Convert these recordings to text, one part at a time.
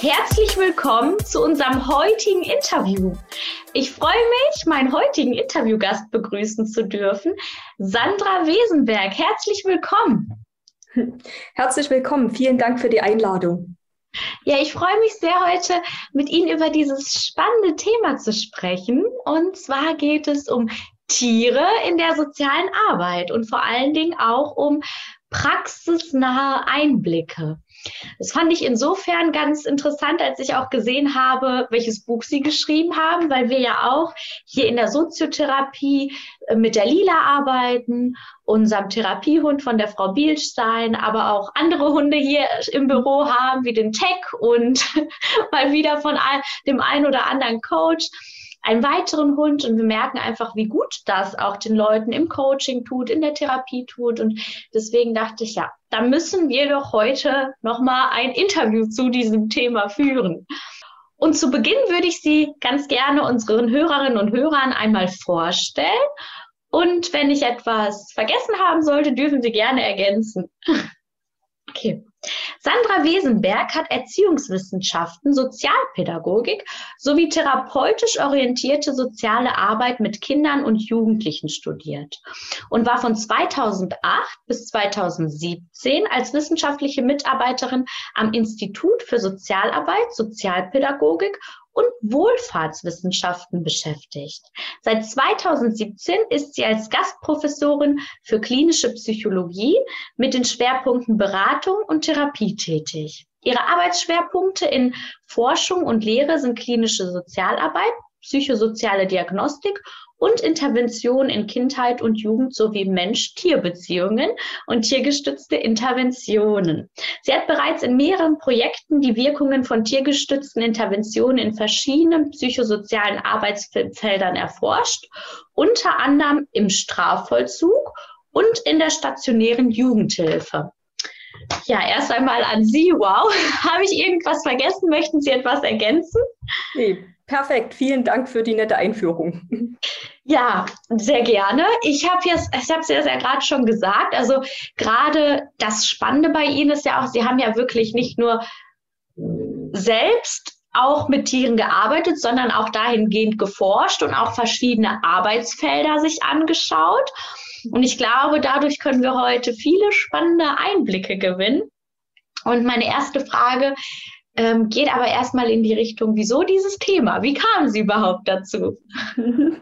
Herzlich willkommen zu unserem heutigen Interview. Ich freue mich, meinen heutigen Interviewgast begrüßen zu dürfen, Sandra Wesenberg. Herzlich willkommen. Herzlich willkommen. Vielen Dank für die Einladung. Ja, ich freue mich sehr, heute mit Ihnen über dieses spannende Thema zu sprechen. Und zwar geht es um Tiere in der sozialen Arbeit und vor allen Dingen auch um praxisnahe Einblicke. Das fand ich insofern ganz interessant, als ich auch gesehen habe, welches Buch Sie geschrieben haben, weil wir ja auch hier in der Soziotherapie äh, mit der Lila arbeiten, unserem Therapiehund von der Frau Bielstein, aber auch andere Hunde hier im Büro haben, wie den Tech und mal wieder von dem einen oder anderen Coach einen weiteren Hund und wir merken einfach, wie gut das auch den Leuten im Coaching tut, in der Therapie tut. Und deswegen dachte ich, ja, da müssen wir doch heute nochmal ein Interview zu diesem Thema führen. Und zu Beginn würde ich Sie ganz gerne unseren Hörerinnen und Hörern einmal vorstellen. Und wenn ich etwas vergessen haben sollte, dürfen Sie gerne ergänzen. Okay. Sandra Wesenberg hat Erziehungswissenschaften, Sozialpädagogik sowie therapeutisch orientierte soziale Arbeit mit Kindern und Jugendlichen studiert und war von 2008 bis 2017 als wissenschaftliche Mitarbeiterin am Institut für Sozialarbeit, Sozialpädagogik und Wohlfahrtswissenschaften beschäftigt. Seit 2017 ist sie als Gastprofessorin für klinische Psychologie mit den Schwerpunkten Beratung und Therapie tätig. Ihre Arbeitsschwerpunkte in Forschung und Lehre sind klinische Sozialarbeit, psychosoziale Diagnostik und Intervention in Kindheit und Jugend sowie Mensch-Tier-Beziehungen und tiergestützte Interventionen. Sie hat bereits in mehreren Projekten die Wirkungen von tiergestützten Interventionen in verschiedenen psychosozialen Arbeitsfeldern erforscht, unter anderem im Strafvollzug und in der stationären Jugendhilfe. Ja, erst einmal an Sie. Wow, habe ich irgendwas vergessen? Möchten Sie etwas ergänzen? Nee, perfekt. Vielen Dank für die nette Einführung. Ja, sehr gerne. Ich habe jetzt, ich es ja gerade schon gesagt, also gerade das Spannende bei Ihnen ist ja auch, Sie haben ja wirklich nicht nur selbst auch mit Tieren gearbeitet, sondern auch dahingehend geforscht und auch verschiedene Arbeitsfelder sich angeschaut. Und ich glaube, dadurch können wir heute viele spannende Einblicke gewinnen. Und meine erste Frage ähm, geht aber erstmal in die Richtung, wieso dieses Thema? Wie kamen Sie überhaupt dazu?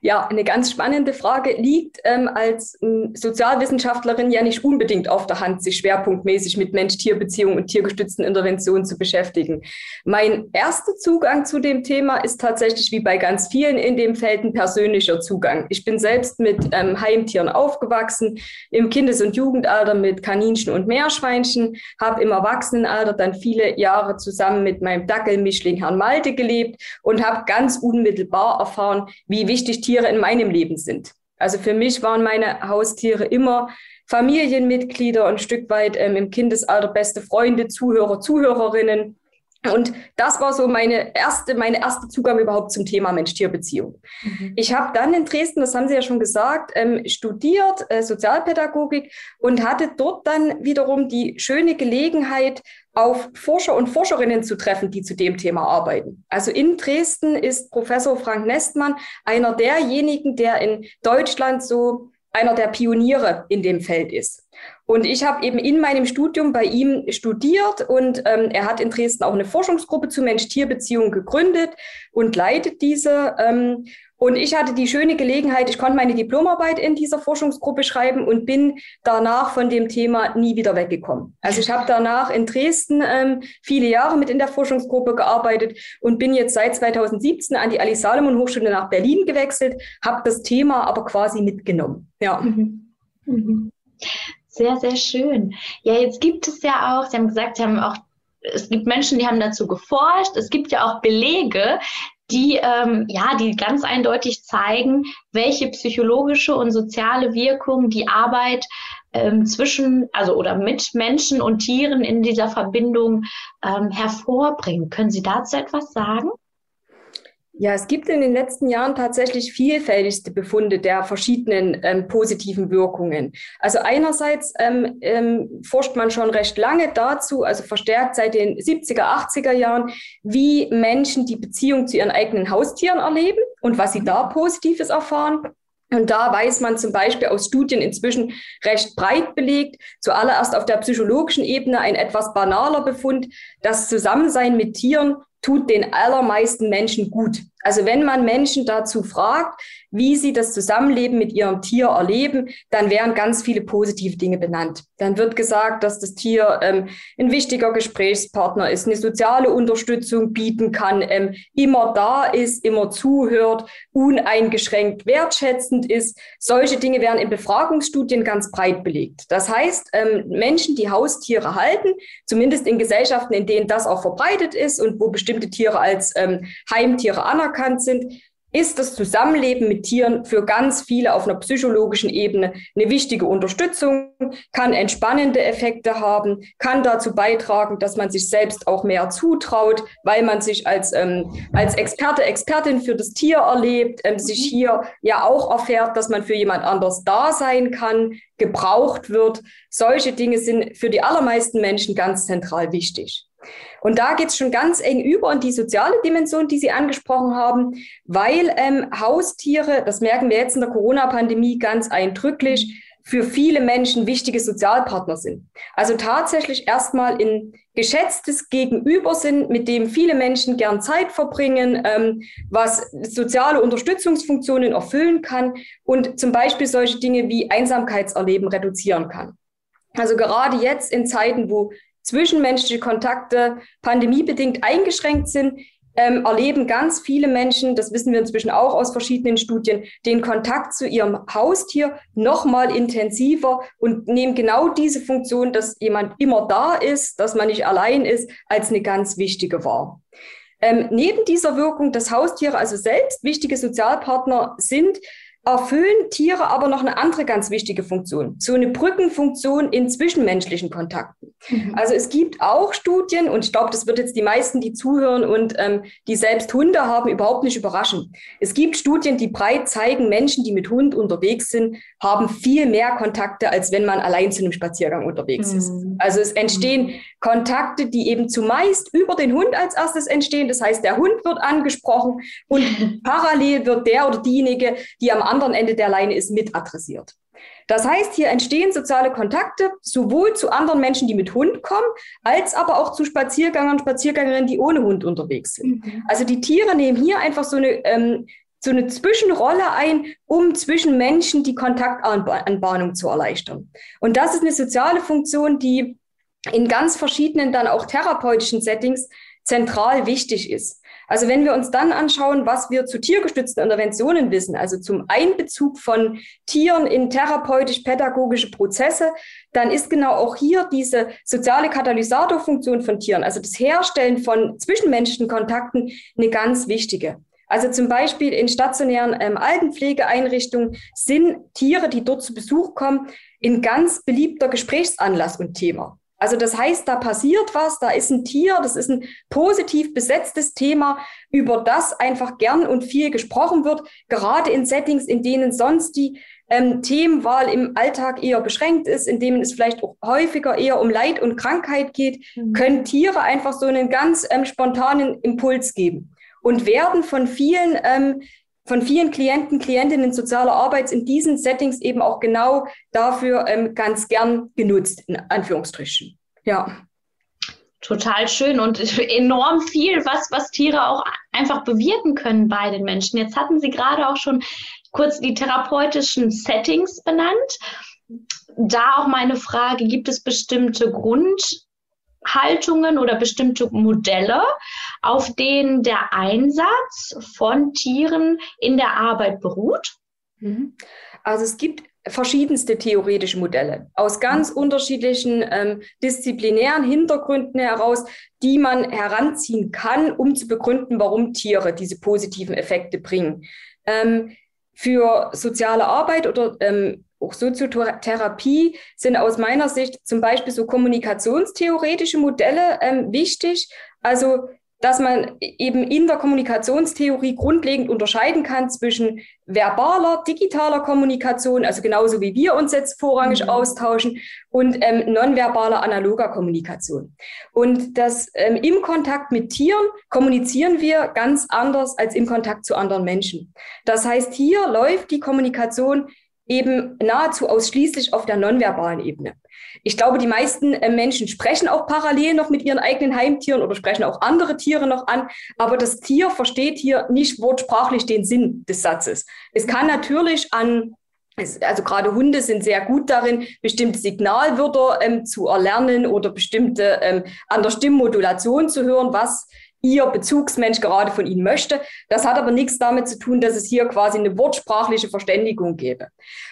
Ja, eine ganz spannende Frage liegt ähm, als ähm, Sozialwissenschaftlerin ja nicht unbedingt auf der Hand, sich schwerpunktmäßig mit Mensch-Tier-Beziehungen und tiergestützten Interventionen zu beschäftigen. Mein erster Zugang zu dem Thema ist tatsächlich wie bei ganz vielen in dem Feld ein persönlicher Zugang. Ich bin selbst mit ähm, Heimtieren aufgewachsen, im Kindes- und Jugendalter mit Kaninchen und Meerschweinchen, habe im Erwachsenenalter dann viele Jahre zusammen mit meinem Dackelmischling Herrn Malte gelebt und habe ganz unmittelbar erfahren, wie wichtig Tiere in meinem Leben sind. Also für mich waren meine Haustiere immer Familienmitglieder und ein Stück weit ähm, im Kindesalter beste Freunde, Zuhörer, Zuhörerinnen. Und das war so meine erste, meine erste Zugang überhaupt zum Thema Mensch-Tier-Beziehung. Mhm. Ich habe dann in Dresden, das haben Sie ja schon gesagt, ähm, studiert äh, Sozialpädagogik und hatte dort dann wiederum die schöne Gelegenheit, auf Forscher und Forscherinnen zu treffen, die zu dem Thema arbeiten. Also in Dresden ist Professor Frank Nestmann einer derjenigen, der in Deutschland so einer der Pioniere in dem Feld ist. Und ich habe eben in meinem Studium bei ihm studiert und ähm, er hat in Dresden auch eine Forschungsgruppe zu Mensch-Tier-Beziehungen gegründet und leitet diese. Ähm, und ich hatte die schöne Gelegenheit, ich konnte meine Diplomarbeit in dieser Forschungsgruppe schreiben und bin danach von dem Thema nie wieder weggekommen. Also ich habe danach in Dresden ähm, viele Jahre mit in der Forschungsgruppe gearbeitet und bin jetzt seit 2017 an die Alice Salomon Hochschule nach Berlin gewechselt, habe das Thema aber quasi mitgenommen. Ja. Mhm. Mhm. Sehr, sehr schön. Ja, jetzt gibt es ja auch, Sie haben gesagt, Sie haben auch es gibt Menschen, die haben dazu geforscht. Es gibt ja auch Belege, die ähm, ja, die ganz eindeutig zeigen, welche psychologische und soziale Wirkung die Arbeit ähm, zwischen, also oder mit Menschen und Tieren in dieser Verbindung ähm, hervorbringt. Können Sie dazu etwas sagen? Ja, es gibt in den letzten Jahren tatsächlich vielfältigste Befunde der verschiedenen ähm, positiven Wirkungen. Also einerseits ähm, ähm, forscht man schon recht lange dazu, also verstärkt seit den 70er, 80er Jahren, wie Menschen die Beziehung zu ihren eigenen Haustieren erleben und was sie da Positives erfahren. Und da weiß man zum Beispiel aus Studien inzwischen recht breit belegt, zuallererst auf der psychologischen Ebene ein etwas banaler Befund, das Zusammensein mit Tieren tut den allermeisten Menschen gut. Also wenn man Menschen dazu fragt, wie sie das Zusammenleben mit ihrem Tier erleben, dann werden ganz viele positive Dinge benannt. Dann wird gesagt, dass das Tier ähm, ein wichtiger Gesprächspartner ist, eine soziale Unterstützung bieten kann, ähm, immer da ist, immer zuhört, uneingeschränkt wertschätzend ist. Solche Dinge werden in Befragungsstudien ganz breit belegt. Das heißt, ähm, Menschen, die Haustiere halten, zumindest in Gesellschaften, in denen das auch verbreitet ist und wo bestimmte Tiere als ähm, Heimtiere anerkannt sind, ist das Zusammenleben mit Tieren für ganz viele auf einer psychologischen Ebene eine wichtige Unterstützung, kann entspannende Effekte haben, kann dazu beitragen, dass man sich selbst auch mehr zutraut, weil man sich als, ähm, als Experte, Expertin für das Tier erlebt, ähm, sich mhm. hier ja auch erfährt, dass man für jemand anders da sein kann, gebraucht wird. Solche Dinge sind für die allermeisten Menschen ganz zentral wichtig. Und da geht es schon ganz eng über in die soziale Dimension, die Sie angesprochen haben, weil ähm, Haustiere, das merken wir jetzt in der Corona-Pandemie ganz eindrücklich, für viele Menschen wichtige Sozialpartner sind. Also tatsächlich erstmal ein geschätztes Gegenüber sind, mit dem viele Menschen gern Zeit verbringen, ähm, was soziale Unterstützungsfunktionen erfüllen kann und zum Beispiel solche Dinge wie Einsamkeitserleben reduzieren kann. Also gerade jetzt in Zeiten, wo zwischenmenschliche Kontakte pandemiebedingt eingeschränkt sind, ähm, erleben ganz viele Menschen, das wissen wir inzwischen auch aus verschiedenen Studien, den Kontakt zu ihrem Haustier noch mal intensiver und nehmen genau diese Funktion, dass jemand immer da ist, dass man nicht allein ist, als eine ganz wichtige wahr. Ähm, neben dieser Wirkung, dass Haustiere also selbst wichtige Sozialpartner sind, erfüllen Tiere aber noch eine andere ganz wichtige Funktion, so eine Brückenfunktion in zwischenmenschlichen Kontakten. Mhm. Also es gibt auch Studien, und ich glaube, das wird jetzt die meisten, die zuhören und ähm, die selbst Hunde haben, überhaupt nicht überraschen. Es gibt Studien, die breit zeigen, Menschen, die mit Hund unterwegs sind, haben viel mehr Kontakte, als wenn man allein zu einem Spaziergang unterwegs mhm. ist. Also es entstehen mhm. Kontakte, die eben zumeist über den Hund als erstes entstehen. Das heißt, der Hund wird angesprochen und parallel wird der oder diejenige, die am anderen Ende der Leine ist, mit adressiert. Das heißt, hier entstehen soziale Kontakte sowohl zu anderen Menschen, die mit Hund kommen, als aber auch zu Spaziergängern und Spaziergängerinnen, die ohne Hund unterwegs sind. Mhm. Also die Tiere nehmen hier einfach so eine, ähm, so eine Zwischenrolle ein, um zwischen Menschen die Kontaktanbahnung zu erleichtern. Und das ist eine soziale Funktion, die in ganz verschiedenen dann auch therapeutischen Settings zentral wichtig ist. Also wenn wir uns dann anschauen, was wir zu tiergestützten Interventionen wissen, also zum Einbezug von Tieren in therapeutisch-pädagogische Prozesse, dann ist genau auch hier diese soziale Katalysatorfunktion von Tieren, also das Herstellen von zwischenmenschlichen Kontakten, eine ganz wichtige. Also zum Beispiel in stationären ähm, Altenpflegeeinrichtungen sind Tiere, die dort zu Besuch kommen, ein ganz beliebter Gesprächsanlass und Thema. Also das heißt, da passiert was, da ist ein Tier, das ist ein positiv besetztes Thema, über das einfach gern und viel gesprochen wird, gerade in Settings, in denen sonst die ähm, Themenwahl im Alltag eher beschränkt ist, in denen es vielleicht auch häufiger eher um Leid und Krankheit geht, mhm. können Tiere einfach so einen ganz ähm, spontanen Impuls geben und werden von vielen ähm, von vielen Klienten, Klientinnen sozialer Arbeit in diesen Settings eben auch genau dafür ähm, ganz gern genutzt, in Anführungsstrichen. Ja. Total schön und enorm viel, was, was Tiere auch einfach bewirken können bei den Menschen. Jetzt hatten Sie gerade auch schon kurz die therapeutischen Settings benannt. Da auch meine Frage, gibt es bestimmte Grund, Haltungen oder bestimmte Modelle, auf denen der Einsatz von Tieren in der Arbeit beruht? Mhm. Also es gibt verschiedenste theoretische Modelle aus ganz unterschiedlichen ähm, disziplinären Hintergründen heraus, die man heranziehen kann, um zu begründen, warum Tiere diese positiven Effekte bringen. Ähm, für soziale Arbeit oder ähm, auch Soziotherapie sind aus meiner Sicht zum Beispiel so kommunikationstheoretische Modelle ähm, wichtig. Also dass man eben in der Kommunikationstheorie grundlegend unterscheiden kann zwischen verbaler, digitaler Kommunikation, also genauso wie wir uns jetzt vorrangig mhm. austauschen, und ähm, nonverbaler, analoger Kommunikation. Und das ähm, im Kontakt mit Tieren kommunizieren wir ganz anders als im Kontakt zu anderen Menschen. Das heißt, hier läuft die Kommunikation eben nahezu ausschließlich auf der nonverbalen Ebene. Ich glaube, die meisten äh, Menschen sprechen auch parallel noch mit ihren eigenen Heimtieren oder sprechen auch andere Tiere noch an, aber das Tier versteht hier nicht wortsprachlich den Sinn des Satzes. Es kann natürlich an also gerade Hunde sind sehr gut darin, bestimmte Signalwörter ähm, zu erlernen oder bestimmte ähm, an der Stimmmodulation zu hören, was Ihr Bezugsmensch gerade von Ihnen möchte. Das hat aber nichts damit zu tun, dass es hier quasi eine wortsprachliche Verständigung gäbe.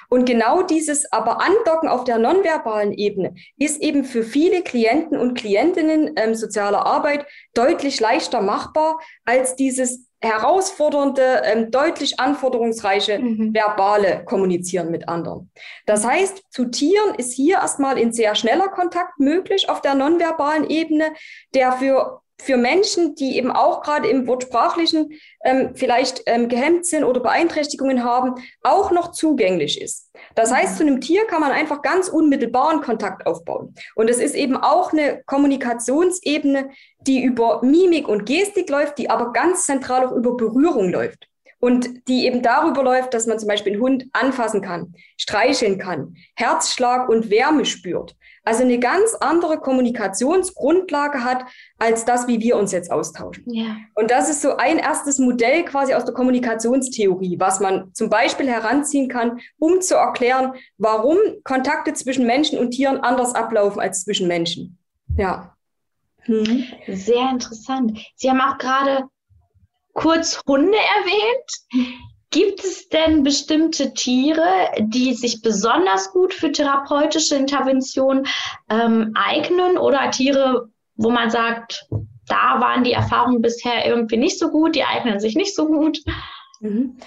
Und genau dieses aber Andocken auf der nonverbalen Ebene ist eben für viele Klienten und Klientinnen ähm, sozialer Arbeit deutlich leichter machbar als dieses herausfordernde, ähm, deutlich anforderungsreiche mhm. verbale Kommunizieren mit anderen. Das heißt, zu Tieren ist hier erstmal in sehr schneller Kontakt möglich auf der nonverbalen Ebene, der für für Menschen, die eben auch gerade im Wortsprachlichen ähm, vielleicht ähm, gehemmt sind oder Beeinträchtigungen haben, auch noch zugänglich ist. Das heißt, mhm. zu einem Tier kann man einfach ganz unmittelbaren Kontakt aufbauen. Und es ist eben auch eine Kommunikationsebene, die über Mimik und Gestik läuft, die aber ganz zentral auch über Berührung läuft und die eben darüber läuft, dass man zum Beispiel einen Hund anfassen kann, streicheln kann, Herzschlag und Wärme spürt. Also eine ganz andere Kommunikationsgrundlage hat als das, wie wir uns jetzt austauschen. Ja. Und das ist so ein erstes Modell quasi aus der Kommunikationstheorie, was man zum Beispiel heranziehen kann, um zu erklären, warum Kontakte zwischen Menschen und Tieren anders ablaufen als zwischen Menschen. Ja. Hm. Sehr interessant. Sie haben auch gerade kurz Hunde erwähnt. Gibt es denn bestimmte Tiere, die sich besonders gut für therapeutische Intervention ähm, eignen oder Tiere, wo man sagt, da waren die Erfahrungen bisher irgendwie nicht so gut, die eignen sich nicht so gut? Mhm.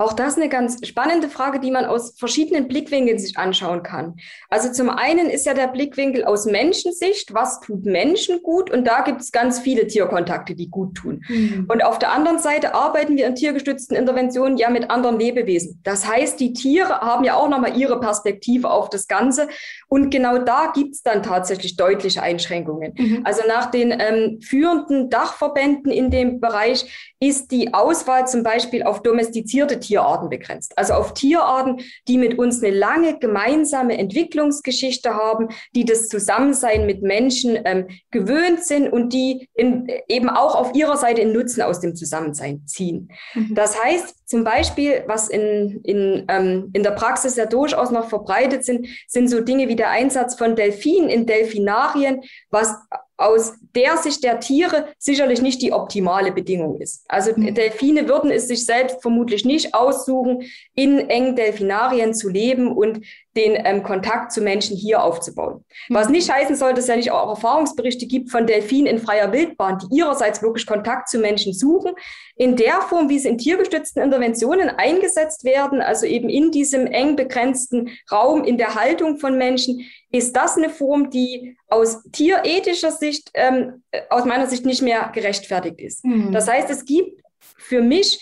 Auch das eine ganz spannende Frage, die man aus verschiedenen Blickwinkeln sich anschauen kann. Also zum einen ist ja der Blickwinkel aus Menschensicht, was tut Menschen gut? Und da gibt es ganz viele Tierkontakte, die gut tun. Mhm. Und auf der anderen Seite arbeiten wir in tiergestützten Interventionen ja mit anderen Lebewesen. Das heißt, die Tiere haben ja auch nochmal ihre Perspektive auf das Ganze. Und genau da gibt es dann tatsächlich deutliche Einschränkungen. Mhm. Also nach den ähm, führenden Dachverbänden in dem Bereich ist die Auswahl zum Beispiel auf domestizierte Tiere Tierarten begrenzt. Also auf Tierarten, die mit uns eine lange gemeinsame Entwicklungsgeschichte haben, die das Zusammensein mit Menschen ähm, gewöhnt sind und die in, eben auch auf ihrer Seite einen Nutzen aus dem Zusammensein ziehen. Mhm. Das heißt zum Beispiel, was in, in, ähm, in der Praxis ja durchaus noch verbreitet sind, sind so Dinge wie der Einsatz von Delfinen in Delfinarien, was aus der Sicht der Tiere sicherlich nicht die optimale Bedingung ist. Also mhm. Delfine würden es sich selbst vermutlich nicht aussuchen, in engen Delfinarien zu leben und den ähm, Kontakt zu Menschen hier aufzubauen. Mhm. Was nicht heißen soll, dass es ja nicht auch Erfahrungsberichte gibt von Delfinen in freier Wildbahn, die ihrerseits wirklich Kontakt zu Menschen suchen, in der Form, wie sie in tiergestützten Interventionen eingesetzt werden, also eben in diesem eng begrenzten Raum, in der Haltung von Menschen, ist das eine Form, die aus tierethischer Sicht, ähm, aus meiner Sicht nicht mehr gerechtfertigt ist. Mhm. Das heißt, es gibt für mich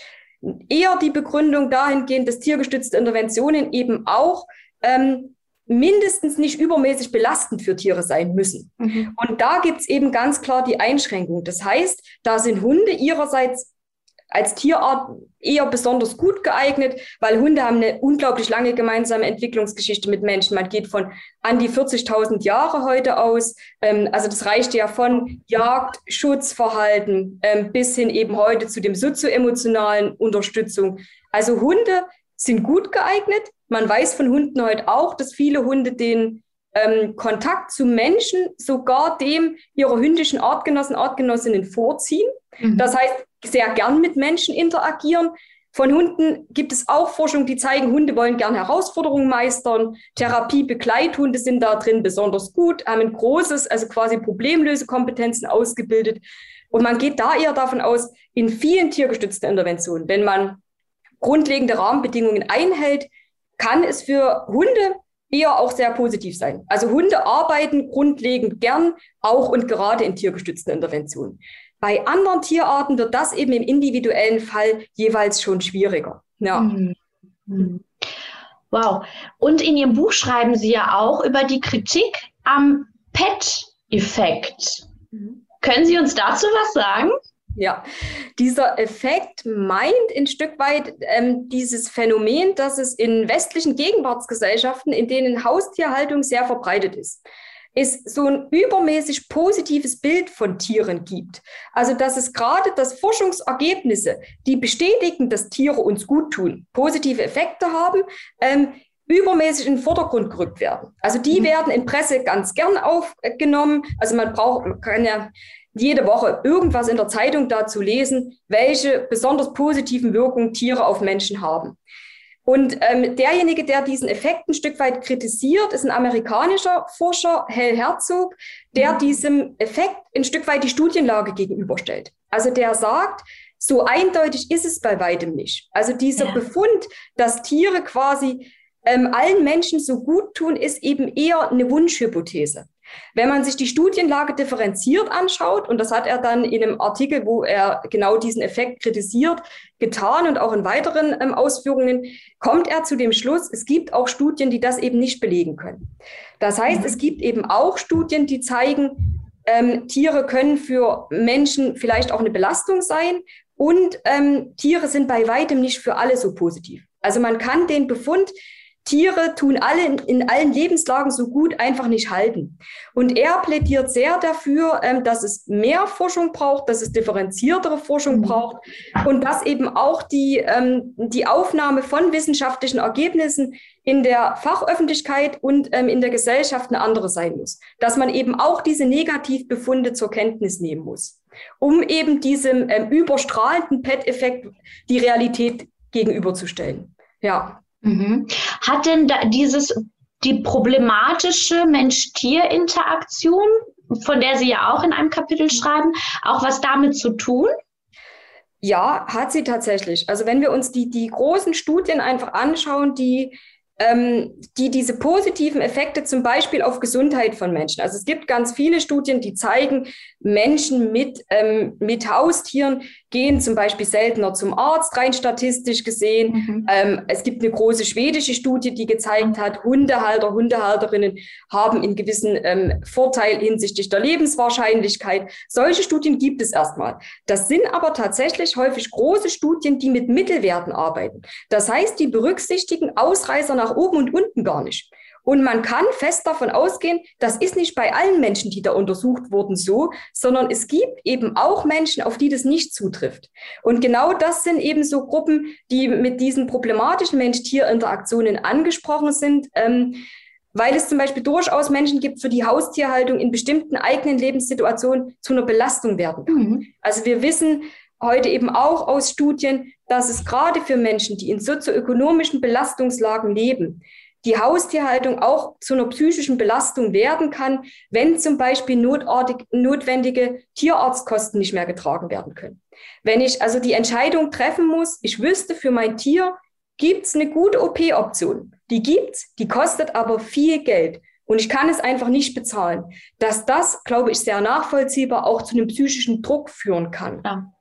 eher die Begründung dahingehend, dass tiergestützte Interventionen eben auch ähm, mindestens nicht übermäßig belastend für Tiere sein müssen. Mhm. Und da gibt's eben ganz klar die Einschränkung. Das heißt, da sind Hunde ihrerseits als Tierart eher besonders gut geeignet, weil Hunde haben eine unglaublich lange gemeinsame Entwicklungsgeschichte mit Menschen. Man geht von an die 40.000 Jahre heute aus. Ähm, also das reicht ja von Jagd, Schutzverhalten ähm, bis hin eben heute zu dem sozioemotionalen Unterstützung. Also Hunde sind gut geeignet. Man weiß von Hunden heute auch, dass viele Hunde den ähm, Kontakt zu Menschen sogar dem ihrer hündischen Artgenossen, Artgenossinnen vorziehen. Mhm. Das heißt, sehr gern mit Menschen interagieren. Von Hunden gibt es auch Forschung, die zeigen, Hunde wollen gern Herausforderungen meistern. Therapie-Begleithunde sind da drin besonders gut, haben ein großes, also quasi Problemlösekompetenzen ausgebildet. Und man geht da eher davon aus, in vielen tiergestützten Interventionen, wenn man grundlegende Rahmenbedingungen einhält, kann es für Hunde eher auch sehr positiv sein. Also Hunde arbeiten grundlegend gern, auch und gerade in tiergestützten Interventionen. Bei anderen Tierarten wird das eben im individuellen Fall jeweils schon schwieriger. Ja. Mhm. Mhm. Wow. Und in Ihrem Buch schreiben Sie ja auch über die Kritik am PET-Effekt. Mhm. Können Sie uns dazu was sagen? Ja, dieser Effekt meint ein Stück weit ähm, dieses Phänomen, dass es in westlichen Gegenwartsgesellschaften, in denen Haustierhaltung sehr verbreitet ist, es so ein übermäßig positives Bild von Tieren gibt. Also dass es gerade das Forschungsergebnisse, die bestätigen, dass Tiere uns gut tun, positive Effekte haben, ähm, übermäßig in den Vordergrund gerückt werden. Also die mhm. werden in Presse ganz gern aufgenommen. Also man braucht, man kann ja jede Woche irgendwas in der Zeitung dazu lesen, welche besonders positiven Wirkungen Tiere auf Menschen haben. Und ähm, derjenige, der diesen Effekt ein Stück weit kritisiert, ist ein amerikanischer Forscher, Hell Herzog, der mhm. diesem Effekt ein Stück weit die Studienlage gegenüberstellt. Also der sagt, so eindeutig ist es bei weitem nicht. Also dieser ja. Befund, dass Tiere quasi ähm, allen Menschen so gut tun, ist eben eher eine Wunschhypothese. Wenn man sich die Studienlage differenziert anschaut, und das hat er dann in einem Artikel, wo er genau diesen Effekt kritisiert, getan und auch in weiteren ähm, Ausführungen, kommt er zu dem Schluss, es gibt auch Studien, die das eben nicht belegen können. Das heißt, es gibt eben auch Studien, die zeigen, ähm, Tiere können für Menschen vielleicht auch eine Belastung sein und ähm, Tiere sind bei weitem nicht für alle so positiv. Also man kann den Befund Tiere tun alle in, in, allen Lebenslagen so gut einfach nicht halten. Und er plädiert sehr dafür, ähm, dass es mehr Forschung braucht, dass es differenziertere Forschung mhm. braucht und dass eben auch die, ähm, die Aufnahme von wissenschaftlichen Ergebnissen in der Fachöffentlichkeit und ähm, in der Gesellschaft eine andere sein muss. Dass man eben auch diese Negativbefunde zur Kenntnis nehmen muss, um eben diesem ähm, überstrahlenden PET-Effekt die Realität gegenüberzustellen. Ja. Mhm. Hat denn da dieses, die problematische Mensch-Tier-Interaktion, von der Sie ja auch in einem Kapitel schreiben, auch was damit zu tun? Ja, hat sie tatsächlich. Also wenn wir uns die, die großen Studien einfach anschauen, die die diese positiven Effekte zum Beispiel auf Gesundheit von Menschen. Also es gibt ganz viele Studien, die zeigen, Menschen mit, ähm, mit Haustieren gehen zum Beispiel seltener zum Arzt, rein statistisch gesehen. Mhm. Ähm, es gibt eine große schwedische Studie, die gezeigt hat, Hundehalter, Hundehalterinnen haben einen gewissen ähm, Vorteil hinsichtlich der Lebenswahrscheinlichkeit. Solche Studien gibt es erstmal. Das sind aber tatsächlich häufig große Studien, die mit Mittelwerten arbeiten. Das heißt, die berücksichtigen Ausreißer nach oben und unten gar nicht. Und man kann fest davon ausgehen, das ist nicht bei allen Menschen, die da untersucht wurden, so, sondern es gibt eben auch Menschen, auf die das nicht zutrifft. Und genau das sind eben so Gruppen, die mit diesen problematischen Mensch-Tier-Interaktionen angesprochen sind. Ähm, weil es zum Beispiel durchaus Menschen gibt, für die Haustierhaltung in bestimmten eigenen Lebenssituationen zu einer Belastung werden kann. Mhm. Also wir wissen heute eben auch aus Studien, dass es gerade für Menschen, die in sozioökonomischen Belastungslagen leben, die Haustierhaltung auch zu einer psychischen Belastung werden kann, wenn zum Beispiel notartig, notwendige Tierarztkosten nicht mehr getragen werden können. Wenn ich also die Entscheidung treffen muss, ich wüsste, für mein Tier gibt es eine gute OP-Option. Die gibt's, die kostet aber viel Geld. Und ich kann es einfach nicht bezahlen. Dass das, glaube ich, sehr nachvollziehbar auch zu einem psychischen Druck führen kann. Ja.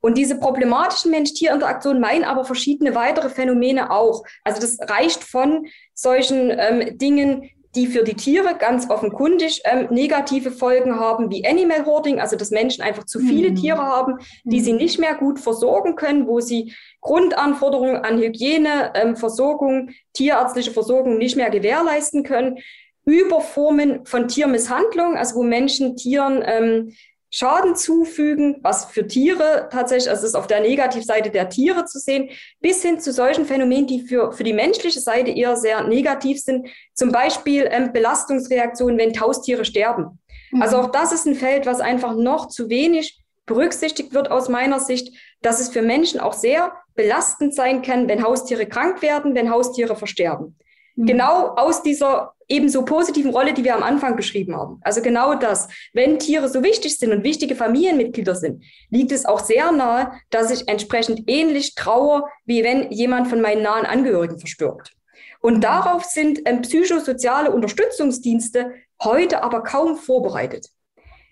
Und diese problematischen Mensch-Tier-Interaktionen meinen aber verschiedene weitere Phänomene auch. Also das reicht von solchen ähm, Dingen, die für die Tiere ganz offenkundig ähm, negative Folgen haben, wie Animal Hoarding, also dass Menschen einfach zu viele mhm. Tiere haben, die mhm. sie nicht mehr gut versorgen können, wo sie Grundanforderungen an Hygiene, ähm, Versorgung, tierärztliche Versorgung nicht mehr gewährleisten können, über Formen von Tiermisshandlung, also wo Menschen Tieren ähm, Schaden zufügen, was für Tiere tatsächlich, also es ist auf der Negativseite der Tiere zu sehen, bis hin zu solchen Phänomenen, die für, für die menschliche Seite eher sehr negativ sind. Zum Beispiel ähm, Belastungsreaktionen, wenn Haustiere sterben. Mhm. Also auch das ist ein Feld, was einfach noch zu wenig berücksichtigt wird aus meiner Sicht, dass es für Menschen auch sehr belastend sein kann, wenn Haustiere krank werden, wenn Haustiere versterben. Mhm. Genau aus dieser ebenso positiven Rolle, die wir am Anfang beschrieben haben. Also genau das. Wenn Tiere so wichtig sind und wichtige Familienmitglieder sind, liegt es auch sehr nahe, dass ich entsprechend ähnlich traue, wie wenn jemand von meinen nahen Angehörigen verstirbt. Und mhm. darauf sind ähm, psychosoziale Unterstützungsdienste heute aber kaum vorbereitet.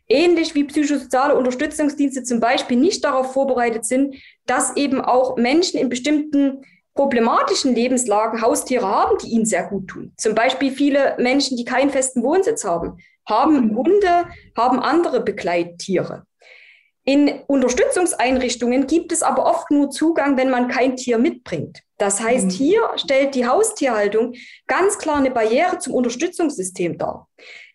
ähnlich wie psychosoziale Unterstützungsdienste zum Beispiel nicht darauf vorbereitet sind, dass eben auch Menschen in bestimmten problematischen Lebenslagen Haustiere haben, die ihnen sehr gut tun. Zum Beispiel viele Menschen, die keinen festen Wohnsitz haben, haben mhm. Hunde, haben andere Begleittiere. In Unterstützungseinrichtungen gibt es aber oft nur Zugang, wenn man kein Tier mitbringt. Das heißt, mhm. hier stellt die Haustierhaltung ganz klar eine Barriere zum Unterstützungssystem dar.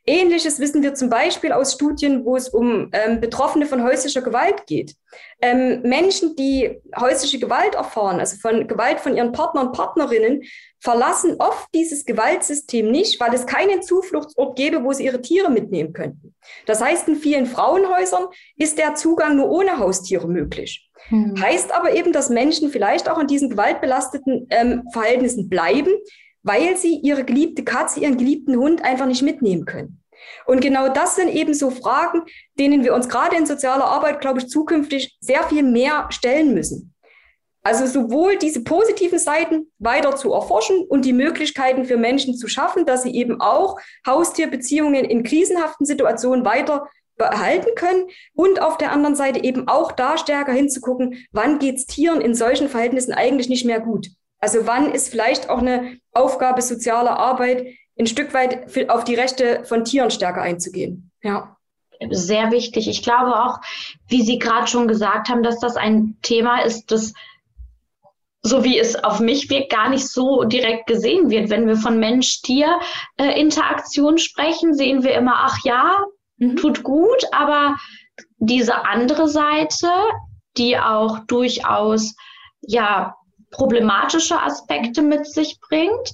Ähnliches wissen wir zum Beispiel aus Studien, wo es um ähm, Betroffene von häuslicher Gewalt geht. Ähm, Menschen, die häusliche Gewalt erfahren, also von Gewalt von ihren Partnern und Partnerinnen, verlassen oft dieses Gewaltsystem nicht, weil es keinen Zufluchtsort gäbe, wo sie ihre Tiere mitnehmen könnten. Das heißt, in vielen Frauenhäusern ist der Zugang nur ohne Haustiere möglich. Hm. Heißt aber eben, dass Menschen vielleicht auch in diesen gewaltbelasteten ähm, Verhältnissen bleiben, weil sie ihre geliebte Katze, ihren geliebten Hund einfach nicht mitnehmen können. Und genau das sind eben so Fragen, denen wir uns gerade in sozialer Arbeit, glaube ich, zukünftig sehr viel mehr stellen müssen. Also sowohl diese positiven Seiten weiter zu erforschen und die Möglichkeiten für Menschen zu schaffen, dass sie eben auch Haustierbeziehungen in krisenhaften Situationen weiter behalten können und auf der anderen Seite eben auch da stärker hinzugucken, wann geht es Tieren in solchen Verhältnissen eigentlich nicht mehr gut. Also wann ist vielleicht auch eine Aufgabe sozialer Arbeit, ein Stück weit auf die Rechte von Tieren stärker einzugehen. Ja. Sehr wichtig. Ich glaube auch, wie Sie gerade schon gesagt haben, dass das ein Thema ist, das so wie es auf mich wirkt, gar nicht so direkt gesehen wird. Wenn wir von Mensch-Tier-Interaktion sprechen, sehen wir immer, ach ja, mhm. tut gut, aber diese andere Seite, die auch durchaus ja problematische Aspekte mit sich bringt.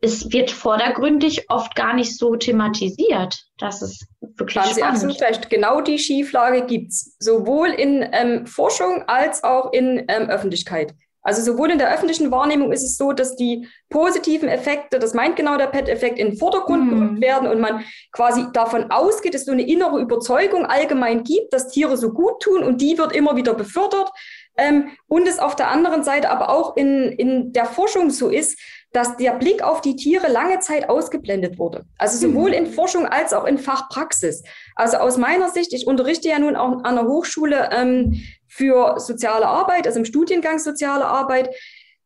Es wird vordergründig oft gar nicht so thematisiert. Das ist wirklich Haben. Sie absolut recht. Genau die Schieflage gibt es, sowohl in ähm, Forschung als auch in ähm, Öffentlichkeit. Also sowohl in der öffentlichen Wahrnehmung ist es so, dass die positiven Effekte, das meint genau der PET-Effekt, in den Vordergrund mhm. gerückt werden und man quasi davon ausgeht, dass es so eine innere Überzeugung allgemein gibt, dass Tiere so gut tun und die wird immer wieder befördert. Ähm, und es auf der anderen Seite aber auch in, in der Forschung so ist, dass der Blick auf die Tiere lange Zeit ausgeblendet wurde. Also sowohl mhm. in Forschung als auch in Fachpraxis. Also aus meiner Sicht, ich unterrichte ja nun auch an der Hochschule ähm, für soziale Arbeit, also im Studiengang soziale Arbeit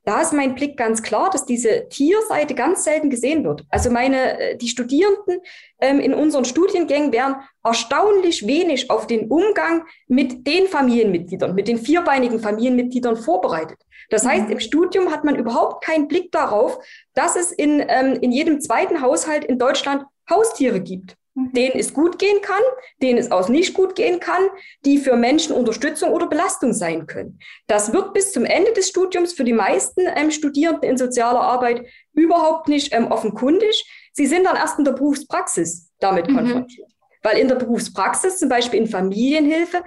da ist mein Blick ganz klar, dass diese Tierseite ganz selten gesehen wird. Also meine, äh, die Studierenden ähm, in unseren Studiengängen werden erstaunlich wenig auf den Umgang mit den Familienmitgliedern, mit den vierbeinigen Familienmitgliedern vorbereitet. Das heißt, mhm. im Studium hat man überhaupt keinen Blick darauf, dass es in, ähm, in jedem zweiten Haushalt in Deutschland Haustiere gibt. Mhm. denen es gut gehen kann, denen es auch nicht gut gehen kann, die für Menschen Unterstützung oder Belastung sein können. Das wird bis zum Ende des Studiums für die meisten ähm, Studierenden in sozialer Arbeit überhaupt nicht ähm, offenkundig. Sie sind dann erst in der Berufspraxis damit mhm. konfrontiert. Weil in der Berufspraxis, zum Beispiel in Familienhilfe,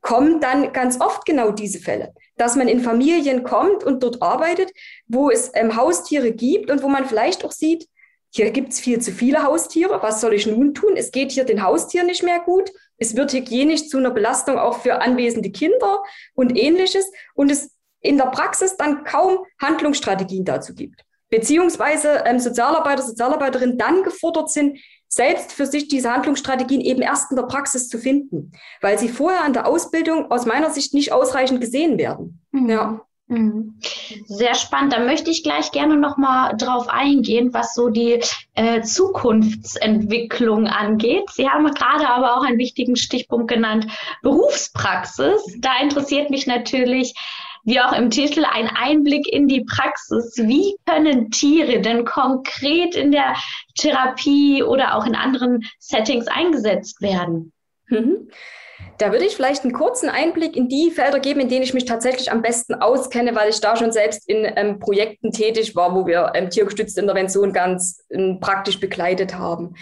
kommen dann ganz oft genau diese Fälle, dass man in Familien kommt und dort arbeitet, wo es ähm, Haustiere gibt und wo man vielleicht auch sieht, hier gibt es viel zu viele Haustiere. Was soll ich nun tun? Es geht hier den Haustieren nicht mehr gut. Es wird hygienisch zu einer Belastung auch für anwesende Kinder und ähnliches. Und es in der Praxis dann kaum Handlungsstrategien dazu gibt. Beziehungsweise ähm, Sozialarbeiter, Sozialarbeiterinnen dann gefordert sind, selbst für sich diese Handlungsstrategien eben erst in der Praxis zu finden, weil sie vorher an der Ausbildung aus meiner Sicht nicht ausreichend gesehen werden. Mhm. Ja. Mhm. Sehr spannend. Da möchte ich gleich gerne noch mal drauf eingehen, was so die äh, Zukunftsentwicklung angeht. Sie haben gerade aber auch einen wichtigen Stichpunkt genannt, Berufspraxis. Da interessiert mich natürlich, wie auch im Titel, ein Einblick in die Praxis. Wie können Tiere denn konkret in der Therapie oder auch in anderen Settings eingesetzt werden? Mhm. Da würde ich vielleicht einen kurzen Einblick in die Felder geben, in denen ich mich tatsächlich am besten auskenne, weil ich da schon selbst in ähm, Projekten tätig war, wo wir ähm, tiergestützte Intervention ganz ähm, praktisch begleitet haben.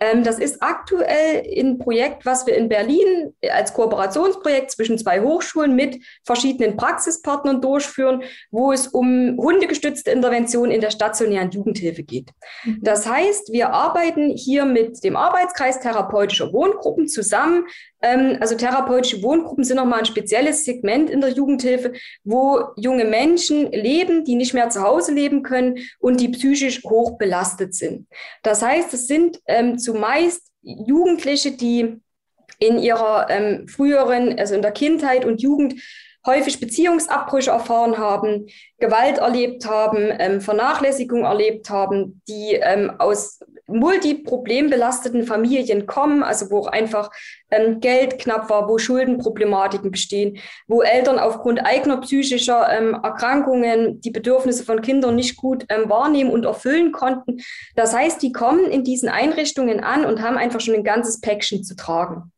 Ähm, das ist aktuell ein Projekt, was wir in Berlin als Kooperationsprojekt zwischen zwei Hochschulen mit verschiedenen Praxispartnern durchführen, wo es um hundegestützte Intervention in der stationären Jugendhilfe geht. Mhm. Das heißt, wir arbeiten hier mit dem Arbeitskreis therapeutischer Wohngruppen zusammen. Ähm, also therapeutische Wohngruppen sind nochmal ein spezielles Segment in der Jugendhilfe, wo junge Menschen leben, die nicht mehr zu Hause leben können und die psychisch hoch belastet sind. Das heißt, es sind ähm, zumeist Jugendliche, die in ihrer ähm, früheren, also in der Kindheit und Jugend häufig Beziehungsabbrüche erfahren haben, Gewalt erlebt haben, ähm, Vernachlässigung erlebt haben, die ähm, aus multiproblembelasteten Familien kommen, also wo auch einfach ähm, Geld knapp war, wo Schuldenproblematiken bestehen, wo Eltern aufgrund eigener psychischer ähm, Erkrankungen die Bedürfnisse von Kindern nicht gut ähm, wahrnehmen und erfüllen konnten. Das heißt, die kommen in diesen Einrichtungen an und haben einfach schon ein ganzes Päckchen zu tragen.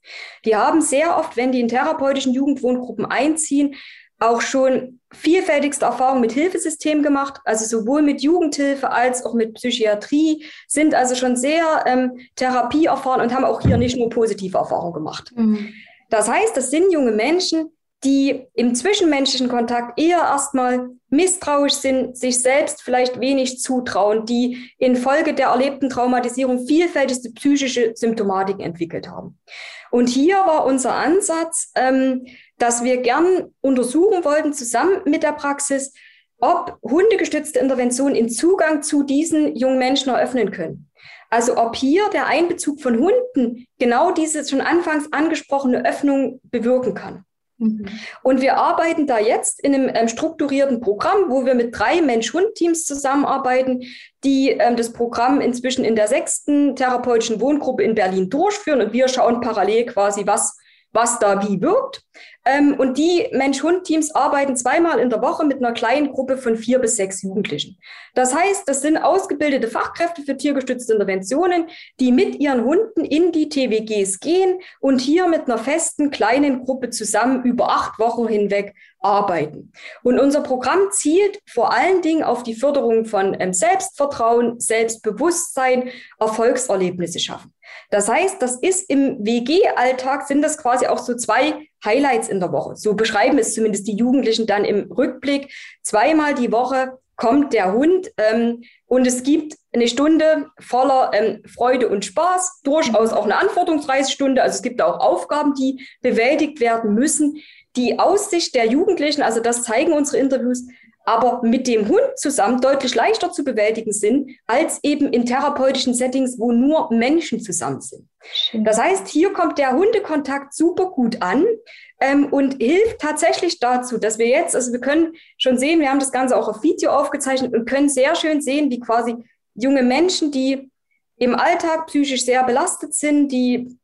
Die haben sehr oft, wenn die in therapeutischen Jugendwohngruppen einziehen, auch schon vielfältigste Erfahrungen mit Hilfesystemen gemacht, also sowohl mit Jugendhilfe als auch mit Psychiatrie, sind also schon sehr ähm, Therapie erfahren und haben auch hier nicht nur positive Erfahrungen gemacht. Mhm. Das heißt, das sind junge Menschen, die im zwischenmenschlichen Kontakt eher erstmal misstrauisch sind, sich selbst vielleicht wenig zutrauen, die infolge der erlebten Traumatisierung vielfältigste psychische Symptomatiken entwickelt haben. Und hier war unser Ansatz, ähm, dass wir gern untersuchen wollten, zusammen mit der Praxis, ob hundegestützte Interventionen in Zugang zu diesen jungen Menschen eröffnen können. Also ob hier der Einbezug von Hunden genau diese schon anfangs angesprochene Öffnung bewirken kann. Mhm. Und wir arbeiten da jetzt in einem ähm, strukturierten Programm, wo wir mit drei Mensch-Hund-Teams zusammenarbeiten, die ähm, das Programm inzwischen in der sechsten therapeutischen Wohngruppe in Berlin durchführen. Und wir schauen parallel quasi, was was da wie wirkt. Ähm, und die Mensch-Hund-Teams arbeiten zweimal in der Woche mit einer kleinen Gruppe von vier bis sechs Jugendlichen. Das heißt, das sind ausgebildete Fachkräfte für tiergestützte Interventionen, die mit ihren Hunden in die TWGs gehen und hier mit einer festen kleinen Gruppe zusammen über acht Wochen hinweg arbeiten. Und unser Programm zielt vor allen Dingen auf die Förderung von ähm, Selbstvertrauen, Selbstbewusstsein, Erfolgserlebnisse schaffen. Das heißt, das ist im WG-Alltag sind das quasi auch so zwei Highlights in der Woche. So beschreiben es zumindest die Jugendlichen dann im Rückblick. Zweimal die Woche kommt der Hund ähm, und es gibt eine Stunde voller ähm, Freude und Spaß, durchaus auch eine Anforderungsreisstunde. Also es gibt auch Aufgaben, die bewältigt werden müssen. Die Aussicht der Jugendlichen, also das zeigen unsere Interviews, aber mit dem Hund zusammen deutlich leichter zu bewältigen sind, als eben in therapeutischen Settings, wo nur Menschen zusammen sind. Schön. Das heißt, hier kommt der Hundekontakt super gut an ähm, und hilft tatsächlich dazu, dass wir jetzt, also wir können schon sehen, wir haben das Ganze auch auf Video aufgezeichnet und können sehr schön sehen, wie quasi junge Menschen, die im Alltag psychisch sehr belastet sind, die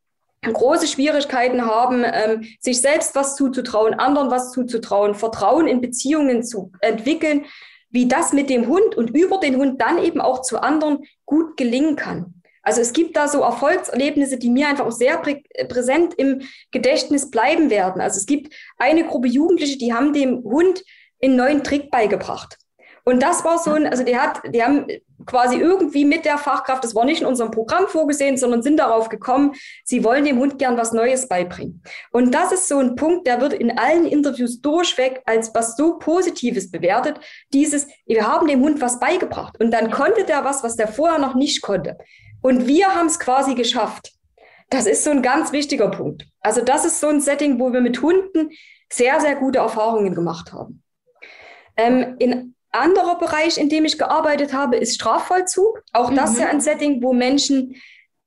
große Schwierigkeiten haben, ähm, sich selbst was zuzutrauen, anderen was zuzutrauen, Vertrauen in Beziehungen zu entwickeln, wie das mit dem Hund und über den Hund dann eben auch zu anderen gut gelingen kann. Also es gibt da so Erfolgserlebnisse, die mir einfach auch sehr prä präsent im Gedächtnis bleiben werden. Also es gibt eine Gruppe Jugendliche, die haben dem Hund einen neuen Trick beigebracht. Und das war so ein, also die hat, die haben quasi irgendwie mit der Fachkraft, das war nicht in unserem Programm vorgesehen, sondern sind darauf gekommen, sie wollen dem Hund gern was Neues beibringen. Und das ist so ein Punkt, der wird in allen Interviews durchweg als was so Positives bewertet. Dieses, wir haben dem Hund was beigebracht. Und dann konnte der was, was der vorher noch nicht konnte. Und wir haben es quasi geschafft. Das ist so ein ganz wichtiger Punkt. Also das ist so ein Setting, wo wir mit Hunden sehr, sehr gute Erfahrungen gemacht haben. Ähm, in anderer Bereich, in dem ich gearbeitet habe, ist Strafvollzug. Auch mhm. das ist ja ein Setting, wo Menschen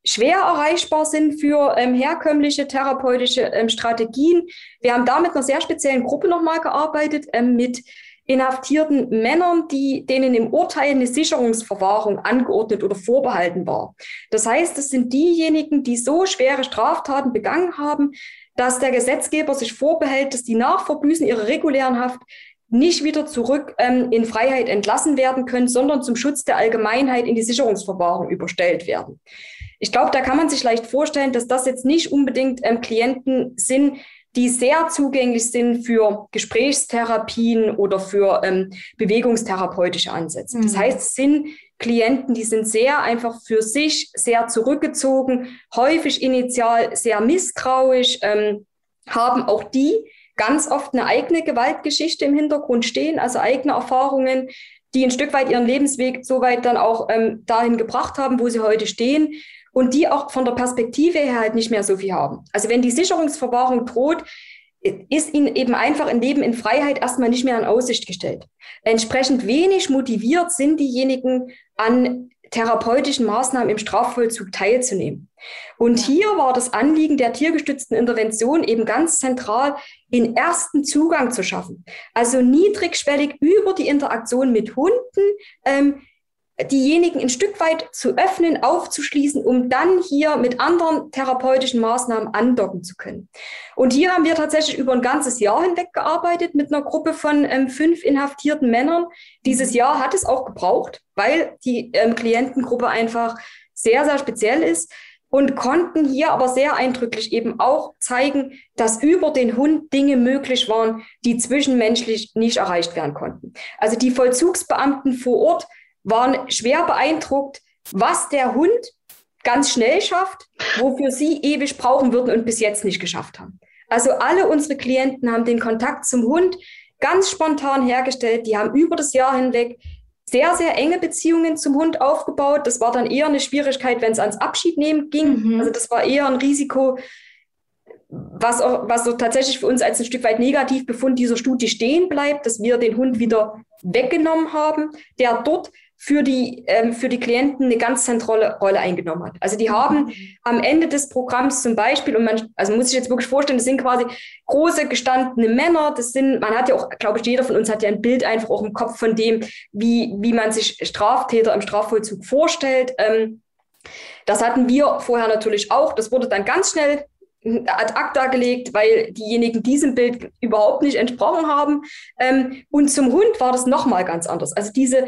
schwer erreichbar sind für ähm, herkömmliche therapeutische ähm, Strategien. Wir haben da mit einer sehr speziellen Gruppe nochmal gearbeitet, ähm, mit inhaftierten Männern, die, denen im Urteil eine Sicherungsverwahrung angeordnet oder vorbehalten war. Das heißt, es sind diejenigen, die so schwere Straftaten begangen haben, dass der Gesetzgeber sich vorbehält, dass die nach Verbüßen ihrer regulären Haft nicht wieder zurück ähm, in Freiheit entlassen werden können, sondern zum Schutz der Allgemeinheit in die Sicherungsverwahrung überstellt werden. Ich glaube, da kann man sich leicht vorstellen, dass das jetzt nicht unbedingt ähm, Klienten sind, die sehr zugänglich sind für Gesprächstherapien oder für ähm, bewegungstherapeutische Ansätze. Mhm. Das heißt, es sind Klienten, die sind sehr einfach für sich, sehr zurückgezogen, häufig initial sehr misstrauisch, ähm, haben auch die ganz oft eine eigene Gewaltgeschichte im Hintergrund stehen, also eigene Erfahrungen, die ein Stück weit ihren Lebensweg so weit dann auch ähm, dahin gebracht haben, wo sie heute stehen und die auch von der Perspektive her halt nicht mehr so viel haben. Also wenn die Sicherungsverwahrung droht, ist ihnen eben einfach ein Leben in Freiheit erstmal nicht mehr in Aussicht gestellt. Entsprechend wenig motiviert sind diejenigen, an therapeutischen Maßnahmen im Strafvollzug teilzunehmen. Und hier war das Anliegen der tiergestützten Intervention eben ganz zentral, den ersten Zugang zu schaffen. Also niedrigschwellig über die Interaktion mit Hunden ähm, diejenigen ein Stück weit zu öffnen, aufzuschließen, um dann hier mit anderen therapeutischen Maßnahmen andocken zu können. Und hier haben wir tatsächlich über ein ganzes Jahr hinweg gearbeitet mit einer Gruppe von ähm, fünf inhaftierten Männern. Dieses Jahr hat es auch gebraucht, weil die ähm, Klientengruppe einfach sehr, sehr speziell ist und konnten hier aber sehr eindrücklich eben auch zeigen, dass über den Hund Dinge möglich waren, die zwischenmenschlich nicht erreicht werden konnten. Also die Vollzugsbeamten vor Ort waren schwer beeindruckt, was der Hund ganz schnell schafft, wofür sie ewig brauchen würden und bis jetzt nicht geschafft haben. Also alle unsere Klienten haben den Kontakt zum Hund ganz spontan hergestellt. Die haben über das Jahr hinweg sehr, sehr enge Beziehungen zum Hund aufgebaut. Das war dann eher eine Schwierigkeit, wenn es ans Abschied nehmen ging. Mhm. Also das war eher ein Risiko, was, auch, was so tatsächlich für uns als ein Stück weit negativ befund dieser Studie stehen bleibt, dass wir den Hund wieder weggenommen haben, der dort für die, ähm, für die Klienten eine ganz zentrale Rolle eingenommen hat. Also die haben am Ende des Programms zum Beispiel, und man, also muss sich jetzt wirklich vorstellen, das sind quasi große gestandene Männer, das sind, man hat ja auch, glaube ich, jeder von uns hat ja ein Bild einfach auch im Kopf von dem, wie, wie man sich Straftäter im Strafvollzug vorstellt. Ähm, das hatten wir vorher natürlich auch. Das wurde dann ganz schnell ad acta gelegt, weil diejenigen diesem Bild überhaupt nicht entsprochen haben. Ähm, und zum Hund war das nochmal ganz anders. Also diese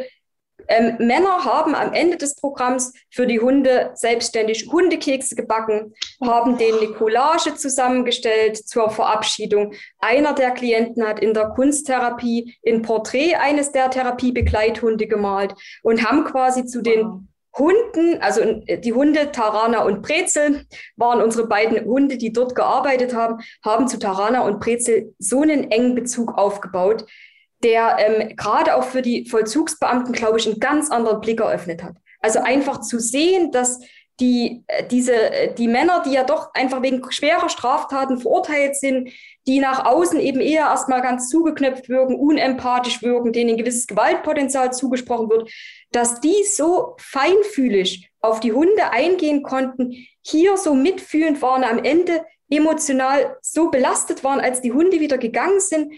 ähm, Männer haben am Ende des Programms für die Hunde selbstständig Hundekekse gebacken, haben denen eine Collage zusammengestellt zur Verabschiedung. Einer der Klienten hat in der Kunsttherapie ein Porträt eines der Therapiebegleithunde gemalt und haben quasi zu den Hunden, also äh, die Hunde Tarana und Brezel waren unsere beiden Hunde, die dort gearbeitet haben, haben zu Tarana und Brezel so einen engen Bezug aufgebaut, der ähm, gerade auch für die Vollzugsbeamten, glaube ich, einen ganz anderen Blick eröffnet hat. Also einfach zu sehen, dass die, äh, diese, äh, die Männer, die ja doch einfach wegen schwerer Straftaten verurteilt sind, die nach außen eben eher erstmal ganz zugeknöpft wirken, unempathisch wirken, denen ein gewisses Gewaltpotenzial zugesprochen wird, dass die so feinfühlig auf die Hunde eingehen konnten, hier so mitfühlend waren, am Ende emotional so belastet waren, als die Hunde wieder gegangen sind,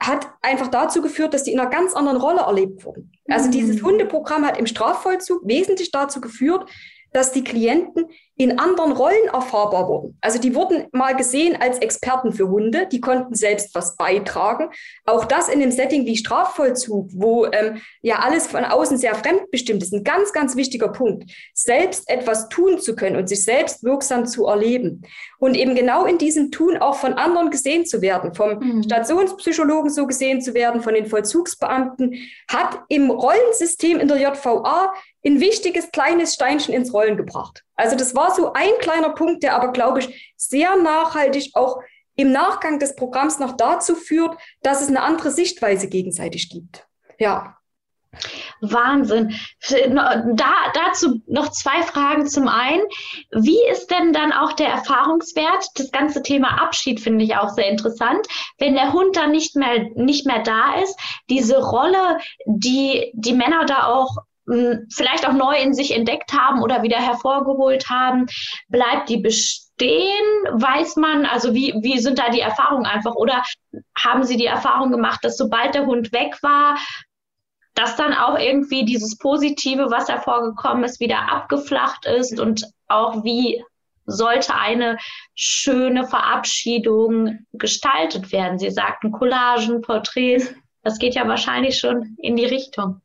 hat einfach dazu geführt, dass die in einer ganz anderen Rolle erlebt wurden. Also dieses mhm. Hundeprogramm hat im Strafvollzug wesentlich dazu geführt, dass die Klienten in anderen Rollen erfahrbar wurden. Also die wurden mal gesehen als Experten für Hunde, die konnten selbst was beitragen. Auch das in einem Setting wie Strafvollzug, wo ähm, ja alles von außen sehr fremdbestimmt ist, ein ganz, ganz wichtiger Punkt, selbst etwas tun zu können und sich selbst wirksam zu erleben. Und eben genau in diesem Tun auch von anderen gesehen zu werden, vom mhm. Stationspsychologen so gesehen zu werden, von den Vollzugsbeamten, hat im Rollensystem in der JVA ein wichtiges kleines Steinchen ins Rollen gebracht. Also das war so ein kleiner Punkt, der aber, glaube ich, sehr nachhaltig auch im Nachgang des Programms noch dazu führt, dass es eine andere Sichtweise gegenseitig gibt. Ja. Wahnsinn. Da, dazu noch zwei Fragen. Zum einen, wie ist denn dann auch der Erfahrungswert? Das ganze Thema Abschied finde ich auch sehr interessant. Wenn der Hund dann nicht mehr, nicht mehr da ist, diese Rolle, die die Männer da auch vielleicht auch neu in sich entdeckt haben oder wieder hervorgeholt haben, bleibt die bestehen? Weiß man, also wie, wie sind da die Erfahrungen einfach? Oder haben Sie die Erfahrung gemacht, dass sobald der Hund weg war, dass dann auch irgendwie dieses Positive, was hervorgekommen ist, wieder abgeflacht ist und auch wie sollte eine schöne Verabschiedung gestaltet werden? Sie sagten Collagen, Porträts, das geht ja wahrscheinlich schon in die Richtung.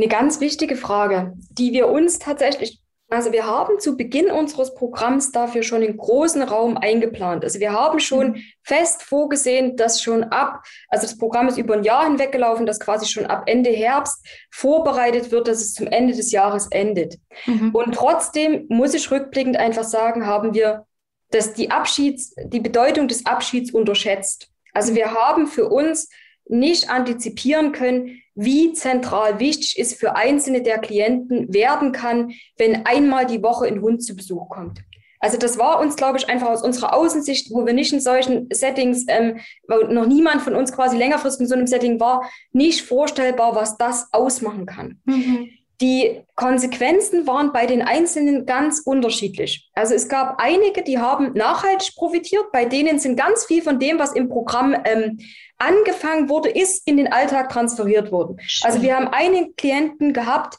Eine ganz wichtige Frage, die wir uns tatsächlich, also wir haben zu Beginn unseres Programms dafür schon einen großen Raum eingeplant. Also wir haben schon mhm. fest vorgesehen, dass schon ab, also das Programm ist über ein Jahr hinweg gelaufen, dass quasi schon ab Ende Herbst vorbereitet wird, dass es zum Ende des Jahres endet. Mhm. Und trotzdem muss ich rückblickend einfach sagen, haben wir dass die Abschieds, die Bedeutung des Abschieds unterschätzt. Also wir haben für uns nicht antizipieren können, wie zentral wichtig es für einzelne der Klienten werden kann, wenn einmal die Woche ein Hund zu Besuch kommt. Also das war uns, glaube ich, einfach aus unserer Außensicht, wo wir nicht in solchen Settings, ähm, wo noch niemand von uns quasi längerfristig in so einem Setting war, nicht vorstellbar, was das ausmachen kann. Mhm. Die Konsequenzen waren bei den Einzelnen ganz unterschiedlich. Also es gab einige, die haben nachhaltig profitiert, bei denen sind ganz viel von dem, was im Programm ähm, angefangen wurde, ist in den Alltag transferiert worden. Also wir haben einen Klienten gehabt,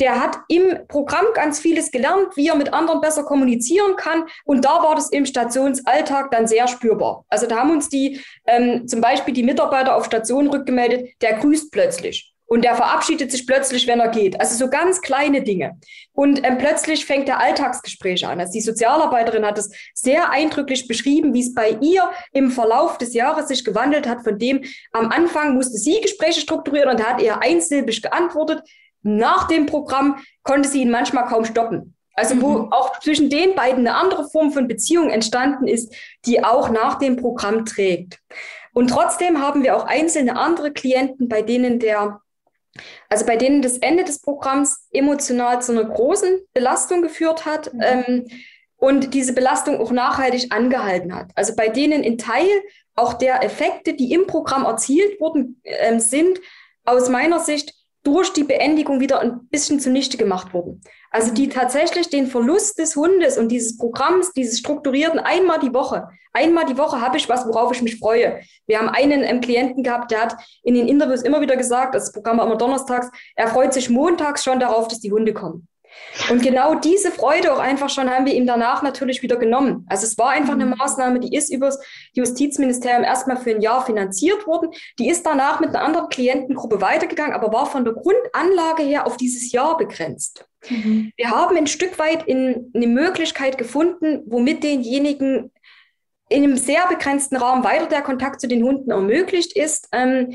der hat im Programm ganz vieles gelernt, wie er mit anderen besser kommunizieren kann. Und da war das im Stationsalltag dann sehr spürbar. Also da haben uns die, ähm, zum Beispiel die Mitarbeiter auf Station rückgemeldet, der grüßt plötzlich. Und der verabschiedet sich plötzlich, wenn er geht. Also so ganz kleine Dinge. Und ähm, plötzlich fängt der Alltagsgespräch an. Also die Sozialarbeiterin hat es sehr eindrücklich beschrieben, wie es bei ihr im Verlauf des Jahres sich gewandelt hat. Von dem am Anfang musste sie Gespräche strukturieren und hat er einsilbig geantwortet. Nach dem Programm konnte sie ihn manchmal kaum stoppen. Also wo mhm. auch zwischen den beiden eine andere Form von Beziehung entstanden ist, die auch nach dem Programm trägt. Und trotzdem haben wir auch einzelne andere Klienten, bei denen der, also bei denen das Ende des Programms emotional zu einer großen Belastung geführt hat mhm. ähm, und diese Belastung auch nachhaltig angehalten hat. Also bei denen in Teil auch der Effekte, die im Programm erzielt wurden, ähm, sind aus meiner Sicht durch die Beendigung wieder ein bisschen zunichte gemacht wurden. Also die tatsächlich den Verlust des Hundes und dieses Programms, dieses strukturierten einmal die Woche, einmal die Woche habe ich was, worauf ich mich freue. Wir haben einen ähm, Klienten gehabt, der hat in den Interviews immer wieder gesagt, das Programm war immer donnerstags, er freut sich montags schon darauf, dass die Hunde kommen. Und genau diese Freude auch einfach schon haben wir ihm danach natürlich wieder genommen. Also es war einfach eine mhm. Maßnahme, die ist übers Justizministerium erstmal für ein Jahr finanziert worden. Die ist danach mit einer anderen Klientengruppe weitergegangen, aber war von der Grundanlage her auf dieses Jahr begrenzt. Mhm. Wir haben ein Stück weit in, eine Möglichkeit gefunden, womit denjenigen in einem sehr begrenzten Raum weiter der Kontakt zu den Hunden ermöglicht ist. Ähm,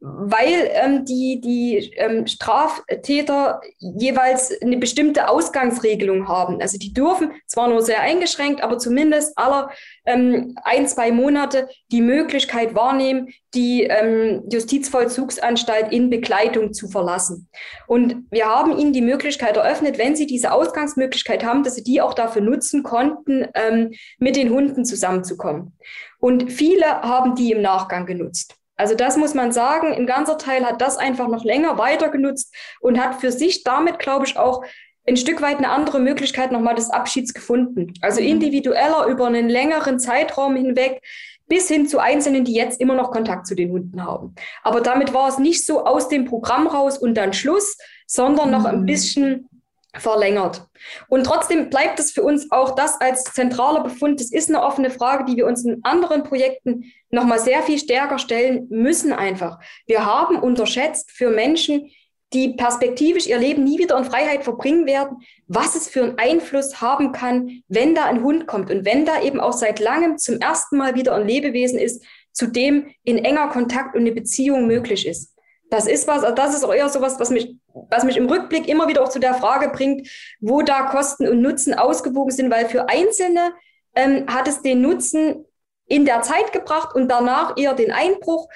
weil ähm, die, die ähm, Straftäter jeweils eine bestimmte Ausgangsregelung haben. Also die dürfen zwar nur sehr eingeschränkt, aber zumindest aller ähm, ein, zwei Monate die Möglichkeit wahrnehmen, die ähm, Justizvollzugsanstalt in Begleitung zu verlassen. Und wir haben ihnen die Möglichkeit eröffnet, wenn sie diese Ausgangsmöglichkeit haben, dass sie die auch dafür nutzen konnten, ähm, mit den Hunden zusammenzukommen. Und viele haben die im Nachgang genutzt. Also das muss man sagen, ein ganzer Teil hat das einfach noch länger weiter genutzt und hat für sich damit, glaube ich, auch ein Stück weit eine andere Möglichkeit nochmal des Abschieds gefunden. Also mhm. individueller über einen längeren Zeitraum hinweg bis hin zu Einzelnen, die jetzt immer noch Kontakt zu den Hunden haben. Aber damit war es nicht so aus dem Programm raus und dann Schluss, sondern noch ein mhm. bisschen verlängert. Und trotzdem bleibt es für uns auch das als zentraler Befund. Das ist eine offene Frage, die wir uns in anderen Projekten nochmal sehr viel stärker stellen müssen einfach. Wir haben unterschätzt für Menschen, die perspektivisch ihr Leben nie wieder in Freiheit verbringen werden, was es für einen Einfluss haben kann, wenn da ein Hund kommt und wenn da eben auch seit langem zum ersten Mal wieder ein Lebewesen ist, zu dem in enger Kontakt und eine Beziehung möglich ist. Das ist was, das ist auch eher so was, was mich was mich im Rückblick immer wieder auch zu der Frage bringt, wo da Kosten und Nutzen ausgewogen sind, weil für Einzelne ähm, hat es den Nutzen in der Zeit gebracht und danach eher den Einbruch.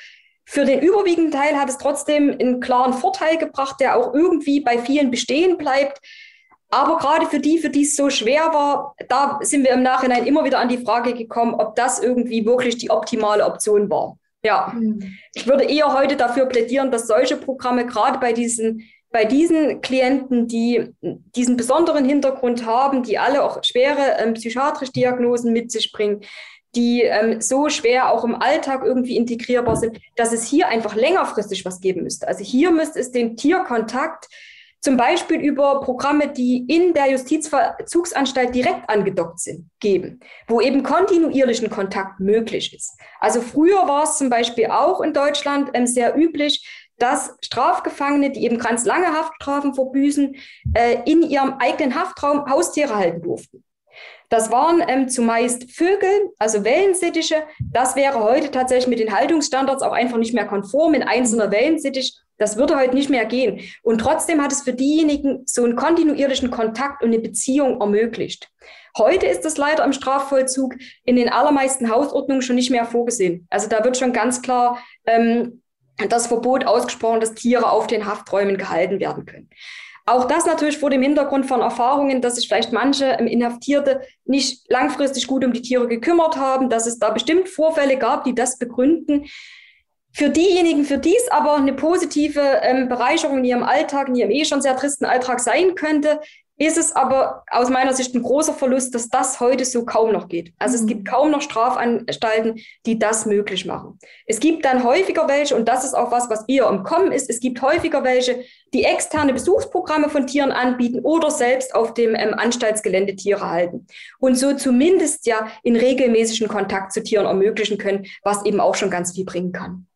Für den überwiegenden Teil hat es trotzdem einen klaren Vorteil gebracht, der auch irgendwie bei vielen bestehen bleibt. Aber gerade für die, für die es so schwer war, da sind wir im Nachhinein immer wieder an die Frage gekommen, ob das irgendwie wirklich die optimale Option war. Ja, mhm. ich würde eher heute dafür plädieren, dass solche Programme gerade bei diesen bei diesen Klienten, die diesen besonderen Hintergrund haben, die alle auch schwere ähm, psychiatrische Diagnosen mit sich bringen, die ähm, so schwer auch im Alltag irgendwie integrierbar sind, dass es hier einfach längerfristig was geben müsste. Also hier müsste es den Tierkontakt zum Beispiel über Programme, die in der Justizvollzugsanstalt direkt angedockt sind, geben, wo eben kontinuierlichen Kontakt möglich ist. Also früher war es zum Beispiel auch in Deutschland ähm, sehr üblich, dass Strafgefangene, die eben ganz lange Haftstrafen verbüßen, äh, in ihrem eigenen Haftraum Haustiere halten durften. Das waren ähm, zumeist Vögel, also Wellensittiche. Das wäre heute tatsächlich mit den Haltungsstandards auch einfach nicht mehr konform. In einzelner Wellensittich, das würde heute nicht mehr gehen. Und trotzdem hat es für diejenigen so einen kontinuierlichen Kontakt und eine Beziehung ermöglicht. Heute ist das leider im Strafvollzug in den allermeisten Hausordnungen schon nicht mehr vorgesehen. Also da wird schon ganz klar ähm, das Verbot ausgesprochen, dass Tiere auf den Hafträumen gehalten werden können. Auch das natürlich vor dem Hintergrund von Erfahrungen, dass sich vielleicht manche Inhaftierte nicht langfristig gut um die Tiere gekümmert haben, dass es da bestimmt Vorfälle gab, die das begründen. Für diejenigen, für die es aber eine positive ähm, Bereicherung in ihrem Alltag, in ihrem eh schon sehr tristen Alltag sein könnte, ist es aber aus meiner Sicht ein großer Verlust, dass das heute so kaum noch geht. Also mhm. es gibt kaum noch Strafanstalten, die das möglich machen. Es gibt dann häufiger welche, und das ist auch was, was ihr im Kommen ist, es gibt häufiger welche, die externe Besuchsprogramme von Tieren anbieten oder selbst auf dem ähm, Anstaltsgelände Tiere halten. Und so zumindest ja in regelmäßigen Kontakt zu Tieren ermöglichen können, was eben auch schon ganz viel bringen kann.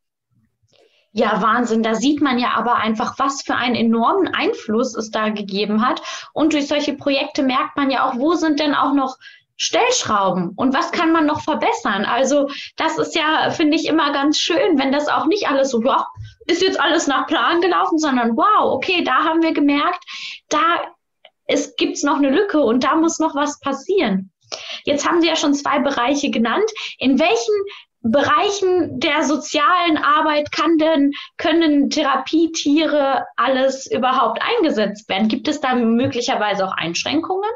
Ja, Wahnsinn. Da sieht man ja aber einfach, was für einen enormen Einfluss es da gegeben hat. Und durch solche Projekte merkt man ja auch, wo sind denn auch noch Stellschrauben und was kann man noch verbessern? Also das ist ja, finde ich, immer ganz schön, wenn das auch nicht alles so, ja, ist jetzt alles nach Plan gelaufen, sondern wow, okay, da haben wir gemerkt, da es gibt's noch eine Lücke und da muss noch was passieren. Jetzt haben Sie ja schon zwei Bereiche genannt. In welchen Bereichen der sozialen Arbeit kann denn, können Therapietiere alles überhaupt eingesetzt werden? Gibt es da möglicherweise auch Einschränkungen?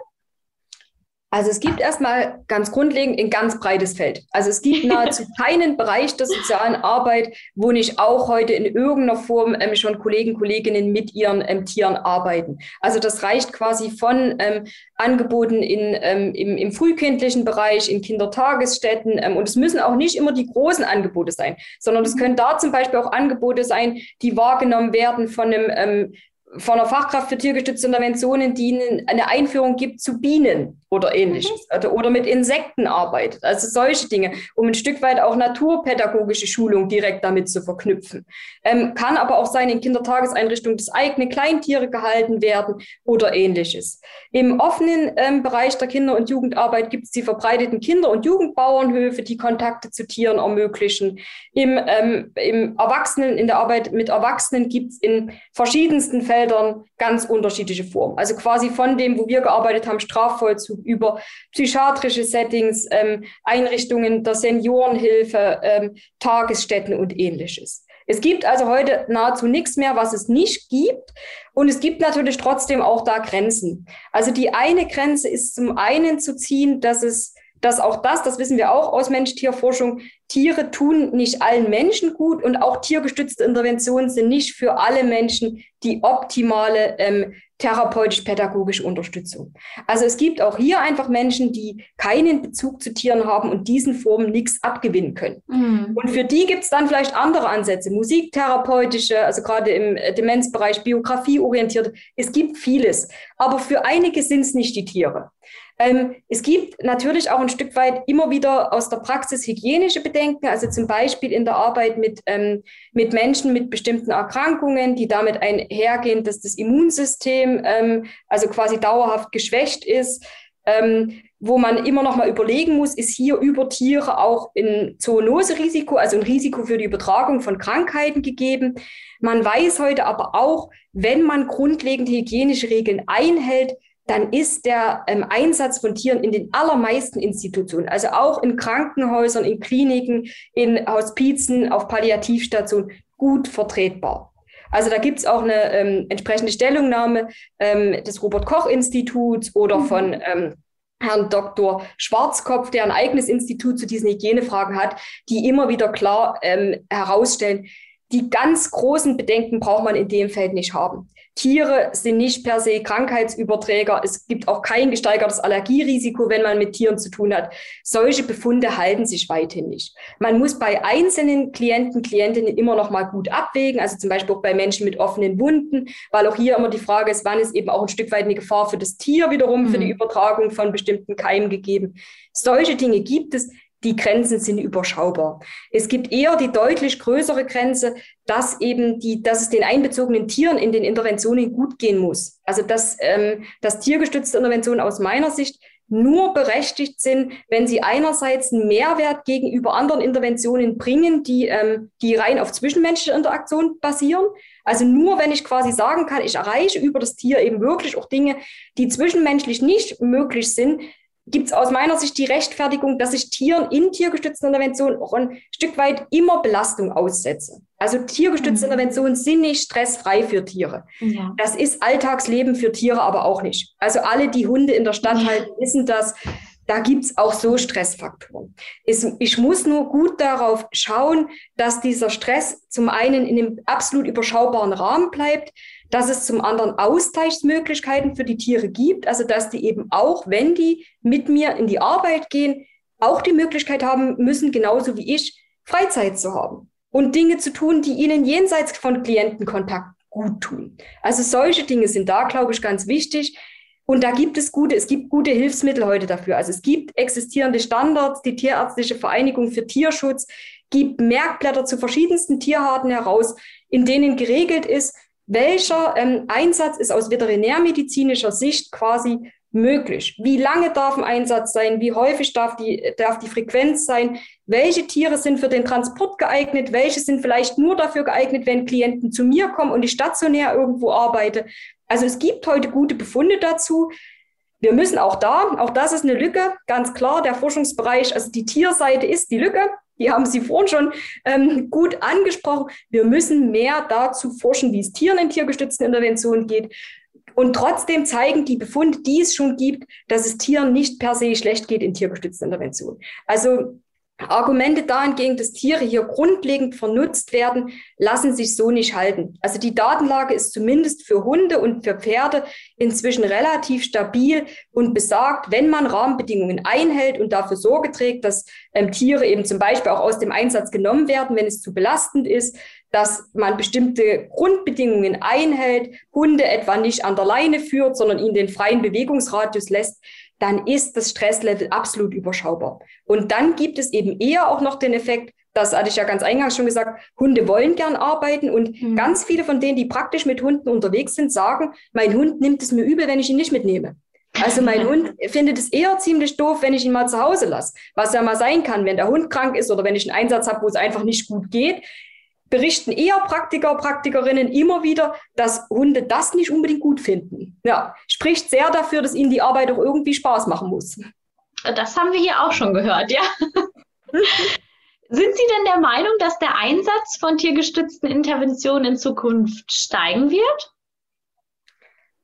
Also es gibt erstmal ganz grundlegend ein ganz breites Feld. Also es gibt nahezu keinen Bereich der sozialen Arbeit, wo nicht auch heute in irgendeiner Form ähm, schon Kollegen, Kolleginnen mit ihren ähm, Tieren arbeiten. Also das reicht quasi von ähm, Angeboten in, ähm, im, im, frühkindlichen Bereich, in Kindertagesstätten. Ähm, und es müssen auch nicht immer die großen Angebote sein, sondern es können da zum Beispiel auch Angebote sein, die wahrgenommen werden von einem ähm, von einer Fachkraft für tiergestützte Interventionen, die eine Einführung gibt zu Bienen oder ähnliches mhm. oder, oder mit Insekten arbeitet. Also solche Dinge, um ein Stück weit auch naturpädagogische Schulung direkt damit zu verknüpfen. Ähm, kann aber auch sein, in Kindertageseinrichtungen, dass eigene Kleintiere gehalten werden oder ähnliches. Im offenen ähm, Bereich der Kinder- und Jugendarbeit gibt es die verbreiteten Kinder- und Jugendbauernhöfe, die Kontakte zu Tieren ermöglichen. Im, ähm, im Erwachsenen, in der Arbeit mit Erwachsenen gibt es in verschiedensten Feldern ganz unterschiedliche Formen. Also quasi von dem, wo wir gearbeitet haben, Strafvollzug über psychiatrische Settings, ähm, Einrichtungen der Seniorenhilfe, ähm, Tagesstätten und ähnliches. Es gibt also heute nahezu nichts mehr, was es nicht gibt. Und es gibt natürlich trotzdem auch da Grenzen. Also die eine Grenze ist zum einen zu ziehen, dass es dass auch das, das wissen wir auch aus Mensch-Tier-Forschung, Tiere tun nicht allen Menschen gut und auch tiergestützte Interventionen sind nicht für alle Menschen die optimale ähm, therapeutisch-pädagogische Unterstützung. Also es gibt auch hier einfach Menschen, die keinen Bezug zu Tieren haben und diesen Formen nichts abgewinnen können. Mhm. Und für die gibt es dann vielleicht andere Ansätze, musiktherapeutische, also gerade im Demenzbereich, biografieorientiert. Es gibt vieles, aber für einige sind es nicht die Tiere. Ähm, es gibt natürlich auch ein Stück weit immer wieder aus der Praxis hygienische Bedenken, also zum Beispiel in der Arbeit mit, ähm, mit Menschen mit bestimmten Erkrankungen, die damit einhergehen, dass das Immunsystem ähm, also quasi dauerhaft geschwächt ist. Ähm, wo man immer noch mal überlegen muss, ist hier über Tiere auch ein Zoonoserisiko, also ein Risiko für die Übertragung von Krankheiten gegeben. Man weiß heute aber auch, wenn man grundlegende hygienische Regeln einhält, dann ist der ähm, Einsatz von Tieren in den allermeisten Institutionen, also auch in Krankenhäusern, in Kliniken, in Hospizen, auf Palliativstationen gut vertretbar. Also da gibt es auch eine ähm, entsprechende Stellungnahme ähm, des Robert-Koch-Instituts oder mhm. von ähm, Herrn Dr. Schwarzkopf, der ein eigenes Institut zu diesen Hygienefragen hat, die immer wieder klar ähm, herausstellen, die ganz großen Bedenken braucht man in dem Feld nicht haben. Tiere sind nicht per se Krankheitsüberträger. Es gibt auch kein gesteigertes Allergierisiko, wenn man mit Tieren zu tun hat. Solche Befunde halten sich weithin nicht. Man muss bei einzelnen Klienten, Klientinnen immer noch mal gut abwägen, also zum Beispiel auch bei Menschen mit offenen Wunden, weil auch hier immer die Frage ist, wann ist eben auch ein Stück weit eine Gefahr für das Tier wiederum, mhm. für die mhm. Übertragung von bestimmten Keimen gegeben. Solche Dinge gibt es die Grenzen sind überschaubar. Es gibt eher die deutlich größere Grenze, dass eben die, dass es den einbezogenen Tieren in den Interventionen gut gehen muss. Also dass, ähm, dass tiergestützte Interventionen aus meiner Sicht nur berechtigt sind, wenn sie einerseits einen Mehrwert gegenüber anderen Interventionen bringen, die, ähm, die rein auf zwischenmenschliche Interaktion basieren. Also nur wenn ich quasi sagen kann, ich erreiche über das Tier eben wirklich auch Dinge, die zwischenmenschlich nicht möglich sind, gibt es aus meiner Sicht die Rechtfertigung, dass ich Tieren in tiergestützten Interventionen auch ein Stück weit immer Belastung aussetze. Also tiergestützte mhm. Interventionen sind nicht stressfrei für Tiere. Ja. Das ist Alltagsleben für Tiere aber auch nicht. Also alle, die Hunde in der Stadt halten, wissen das. da gibt es auch so Stressfaktoren. Es, ich muss nur gut darauf schauen, dass dieser Stress zum einen in einem absolut überschaubaren Rahmen bleibt, dass es zum anderen Ausgleichsmöglichkeiten für die Tiere gibt, also dass die eben auch, wenn die mit mir in die Arbeit gehen, auch die Möglichkeit haben müssen, genauso wie ich, Freizeit zu haben und Dinge zu tun, die ihnen jenseits von Klientenkontakt gut tun. Also solche Dinge sind da, glaube ich, ganz wichtig. Und da gibt es gute, es gibt gute Hilfsmittel heute dafür. Also es gibt existierende Standards, die Tierärztliche Vereinigung für Tierschutz gibt Merkblätter zu verschiedensten Tierarten heraus, in denen geregelt ist, welcher ähm, Einsatz ist aus veterinärmedizinischer Sicht quasi möglich? Wie lange darf ein Einsatz sein? Wie häufig darf die, darf die Frequenz sein? Welche Tiere sind für den Transport geeignet? Welche sind vielleicht nur dafür geeignet, wenn Klienten zu mir kommen und ich stationär irgendwo arbeite? Also es gibt heute gute Befunde dazu. Wir müssen auch da, auch das ist eine Lücke, ganz klar, der Forschungsbereich, also die Tierseite ist die Lücke. Die haben Sie vorhin schon ähm, gut angesprochen. Wir müssen mehr dazu forschen, wie es Tieren in tiergestützten Interventionen geht. Und trotzdem zeigen die Befunde, die es schon gibt, dass es Tieren nicht per se schlecht geht in tiergestützten Interventionen. Also Argumente dahingehend, dass Tiere hier grundlegend vernutzt werden, lassen sich so nicht halten. Also die Datenlage ist zumindest für Hunde und für Pferde inzwischen relativ stabil und besagt, wenn man Rahmenbedingungen einhält und dafür Sorge trägt, dass ähm, Tiere eben zum Beispiel auch aus dem Einsatz genommen werden, wenn es zu belastend ist, dass man bestimmte Grundbedingungen einhält, Hunde etwa nicht an der Leine führt, sondern ihnen den freien Bewegungsradius lässt, dann ist das Stresslevel absolut überschaubar. Und dann gibt es eben eher auch noch den Effekt, das hatte ich ja ganz eingangs schon gesagt, Hunde wollen gern arbeiten und mhm. ganz viele von denen, die praktisch mit Hunden unterwegs sind, sagen, mein Hund nimmt es mir übel, wenn ich ihn nicht mitnehme. Also mein Hund findet es eher ziemlich doof, wenn ich ihn mal zu Hause lasse. Was ja mal sein kann, wenn der Hund krank ist oder wenn ich einen Einsatz habe, wo es einfach nicht gut geht, berichten eher Praktiker, Praktikerinnen immer wieder, dass Hunde das nicht unbedingt gut finden. Ja, spricht sehr dafür, dass ihnen die Arbeit auch irgendwie Spaß machen muss. Das haben wir hier auch schon gehört, ja. Sind Sie denn der Meinung, dass der Einsatz von tiergestützten Interventionen in Zukunft steigen wird?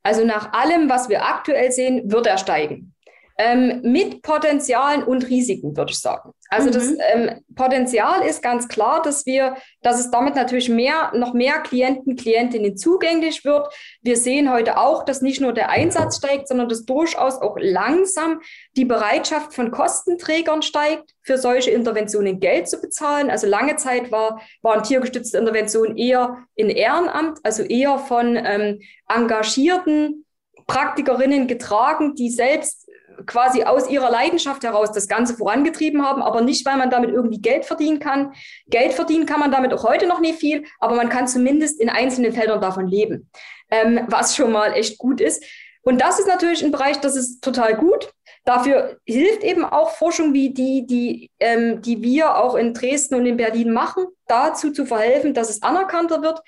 Also nach allem, was wir aktuell sehen, wird er steigen ähm, mit Potenzialen und Risiken, würde ich sagen. Also mhm. das ähm, Potenzial ist ganz klar, dass wir, dass es damit natürlich mehr, noch mehr Klienten, Klientinnen zugänglich wird. Wir sehen heute auch, dass nicht nur der Einsatz steigt, sondern dass durchaus auch langsam die Bereitschaft von Kostenträgern steigt, für solche Interventionen Geld zu bezahlen. Also lange Zeit war, waren tiergestützte Interventionen eher in Ehrenamt, also eher von ähm, engagierten Praktikerinnen getragen, die selbst quasi aus ihrer Leidenschaft heraus das Ganze vorangetrieben haben, aber nicht, weil man damit irgendwie Geld verdienen kann. Geld verdienen kann man damit auch heute noch nicht viel, aber man kann zumindest in einzelnen Feldern davon leben, ähm, was schon mal echt gut ist. Und das ist natürlich ein Bereich, das ist total gut. Dafür hilft eben auch Forschung wie die, die, ähm, die wir auch in Dresden und in Berlin machen, dazu zu verhelfen, dass es anerkannter wird.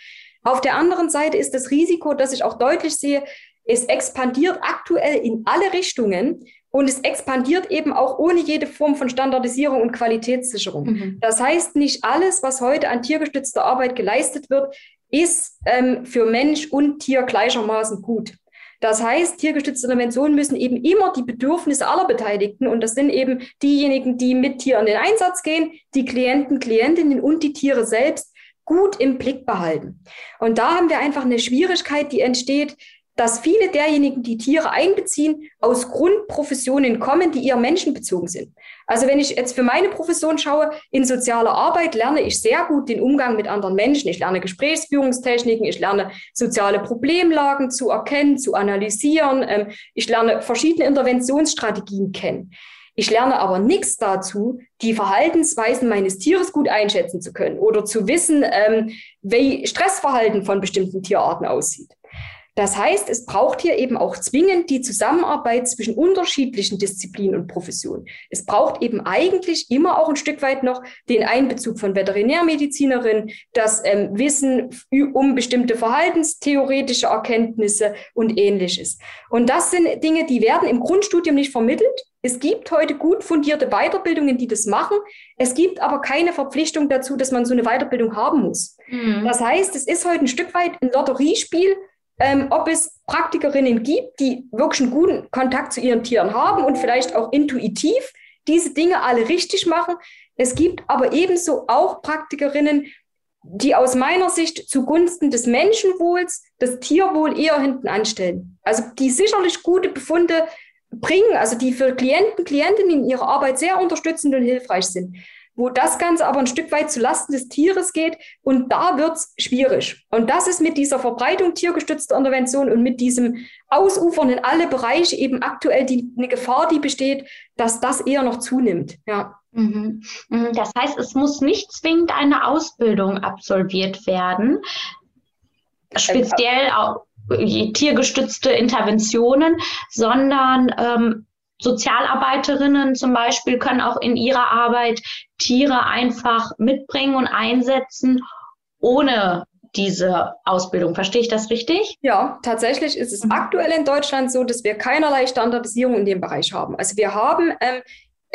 Auf der anderen Seite ist das Risiko, das ich auch deutlich sehe, es expandiert aktuell in alle Richtungen. Und es expandiert eben auch ohne jede Form von Standardisierung und Qualitätssicherung. Mhm. Das heißt, nicht alles, was heute an tiergestützter Arbeit geleistet wird, ist ähm, für Mensch und Tier gleichermaßen gut. Das heißt, tiergestützte Interventionen müssen eben immer die Bedürfnisse aller Beteiligten, und das sind eben diejenigen, die mit Tieren in den Einsatz gehen, die Klienten, Klientinnen und die Tiere selbst, gut im Blick behalten. Und da haben wir einfach eine Schwierigkeit, die entsteht, dass viele derjenigen, die Tiere einbeziehen, aus Grundprofessionen kommen, die eher menschenbezogen sind. Also wenn ich jetzt für meine Profession schaue, in sozialer Arbeit lerne ich sehr gut den Umgang mit anderen Menschen. Ich lerne Gesprächsführungstechniken, ich lerne soziale Problemlagen zu erkennen, zu analysieren. Ähm, ich lerne verschiedene Interventionsstrategien kennen. Ich lerne aber nichts dazu, die Verhaltensweisen meines Tieres gut einschätzen zu können oder zu wissen, ähm, wie Stressverhalten von bestimmten Tierarten aussieht. Das heißt, es braucht hier eben auch zwingend die Zusammenarbeit zwischen unterschiedlichen Disziplinen und Professionen. Es braucht eben eigentlich immer auch ein Stück weit noch den Einbezug von Veterinärmedizinerinnen, das ähm, Wissen um bestimmte verhaltenstheoretische Erkenntnisse und ähnliches. Und das sind Dinge, die werden im Grundstudium nicht vermittelt. Es gibt heute gut fundierte Weiterbildungen, die das machen. Es gibt aber keine Verpflichtung dazu, dass man so eine Weiterbildung haben muss. Mhm. Das heißt, es ist heute ein Stück weit ein Lotteriespiel, ähm, ob es Praktikerinnen gibt, die wirklich einen guten Kontakt zu ihren Tieren haben und vielleicht auch intuitiv diese Dinge alle richtig machen. Es gibt aber ebenso auch Praktikerinnen, die aus meiner Sicht zugunsten des Menschenwohls das Tierwohl eher hinten anstellen. Also die sicherlich gute Befunde bringen, also die für Klienten, Klientinnen in ihrer Arbeit sehr unterstützend und hilfreich sind wo das Ganze aber ein Stück weit zu Lasten des Tieres geht und da wird es schwierig. Und das ist mit dieser Verbreitung tiergestützter Intervention und mit diesem Ausufern in alle Bereiche eben aktuell die, eine Gefahr, die besteht, dass das eher noch zunimmt. Ja. Mhm. Mhm. Das heißt, es muss nicht zwingend eine Ausbildung absolviert werden, speziell auch tiergestützte Interventionen, sondern ähm, Sozialarbeiterinnen zum Beispiel können auch in ihrer Arbeit Tiere einfach mitbringen und einsetzen, ohne diese Ausbildung. Verstehe ich das richtig? Ja, tatsächlich ist es mhm. aktuell in Deutschland so, dass wir keinerlei Standardisierung in dem Bereich haben. Also wir haben, ähm,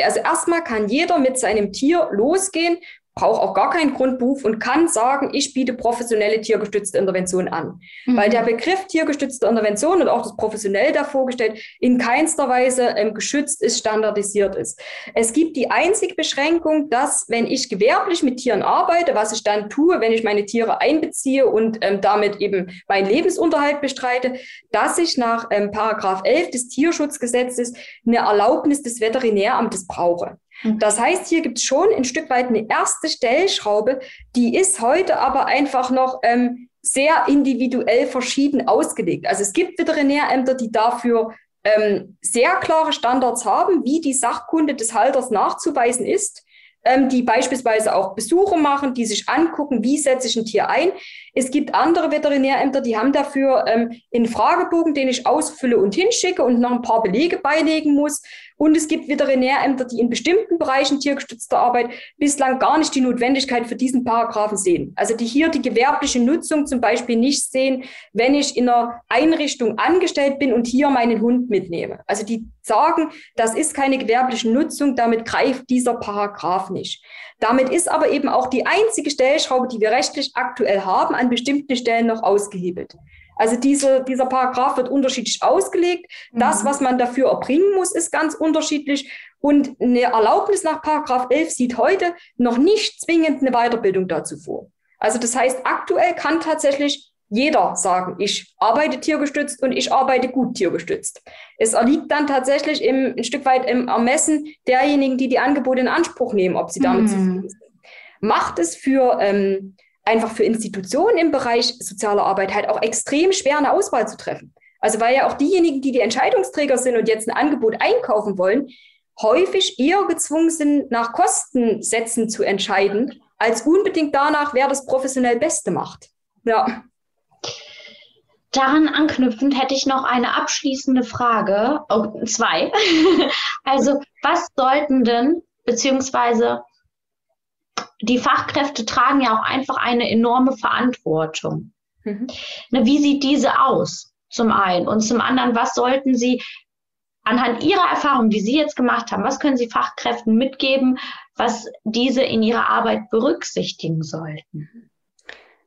also erstmal kann jeder mit seinem Tier losgehen braucht auch gar keinen Grundberuf und kann sagen, ich biete professionelle tiergestützte Intervention an. Mhm. Weil der Begriff tiergestützte Intervention und auch das professionell da vorgestellt in keinster Weise ähm, geschützt ist, standardisiert ist. Es gibt die einzige Beschränkung, dass wenn ich gewerblich mit Tieren arbeite, was ich dann tue, wenn ich meine Tiere einbeziehe und ähm, damit eben meinen Lebensunterhalt bestreite, dass ich nach ähm, Paragraph 11 des Tierschutzgesetzes eine Erlaubnis des Veterinäramtes brauche. Mhm. Das heißt, hier gibt es schon ein Stück weit eine erste Stellschraube, die ist heute aber einfach noch ähm, sehr individuell verschieden ausgelegt. Also es gibt Veterinärämter, die dafür ähm, sehr klare Standards haben, wie die Sachkunde des Halters nachzuweisen ist ähm, die beispielsweise auch Besuche machen, die sich angucken, wie setze ich ein Tier ein. Es gibt andere Veterinärämter, die haben dafür ähm, einen Fragebogen, den ich ausfülle und hinschicke und noch ein paar Belege beilegen muss. Und es gibt Veterinärämter, die in bestimmten Bereichen tiergestützter Arbeit bislang gar nicht die Notwendigkeit für diesen Paragraphen sehen. Also die hier die gewerbliche Nutzung zum Beispiel nicht sehen, wenn ich in einer Einrichtung angestellt bin und hier meinen Hund mitnehme. Also die sagen, das ist keine gewerbliche Nutzung, damit greift dieser Paragraph nicht. Damit ist aber eben auch die einzige Stellschraube, die wir rechtlich aktuell haben, an bestimmten Stellen noch ausgehebelt. Also diese, dieser Paragraph wird unterschiedlich ausgelegt. Das, mhm. was man dafür erbringen muss, ist ganz unterschiedlich. Und eine Erlaubnis nach Paragraph 11 sieht heute noch nicht zwingend eine Weiterbildung dazu vor. Also das heißt, aktuell kann tatsächlich jeder sagen, ich arbeite tiergestützt und ich arbeite gut tiergestützt. Es erliegt dann tatsächlich im, ein Stück weit im Ermessen derjenigen, die die Angebote in Anspruch nehmen, ob sie damit mhm. zufrieden sind. Macht es für ähm, einfach für Institutionen im Bereich soziale Arbeit halt auch extrem schwer, eine Auswahl zu treffen. Also weil ja auch diejenigen, die die Entscheidungsträger sind und jetzt ein Angebot einkaufen wollen, häufig eher gezwungen sind, nach Kostensätzen zu entscheiden, als unbedingt danach, wer das professionell Beste macht. Ja. Daran anknüpfend hätte ich noch eine abschließende Frage, oh, zwei. also, was sollten denn, beziehungsweise die Fachkräfte tragen ja auch einfach eine enorme Verantwortung. Mhm. Ne, wie sieht diese aus? Zum einen. Und zum anderen, was sollten Sie anhand Ihrer Erfahrung, die Sie jetzt gemacht haben, was können Sie Fachkräften mitgeben, was diese in ihrer Arbeit berücksichtigen sollten?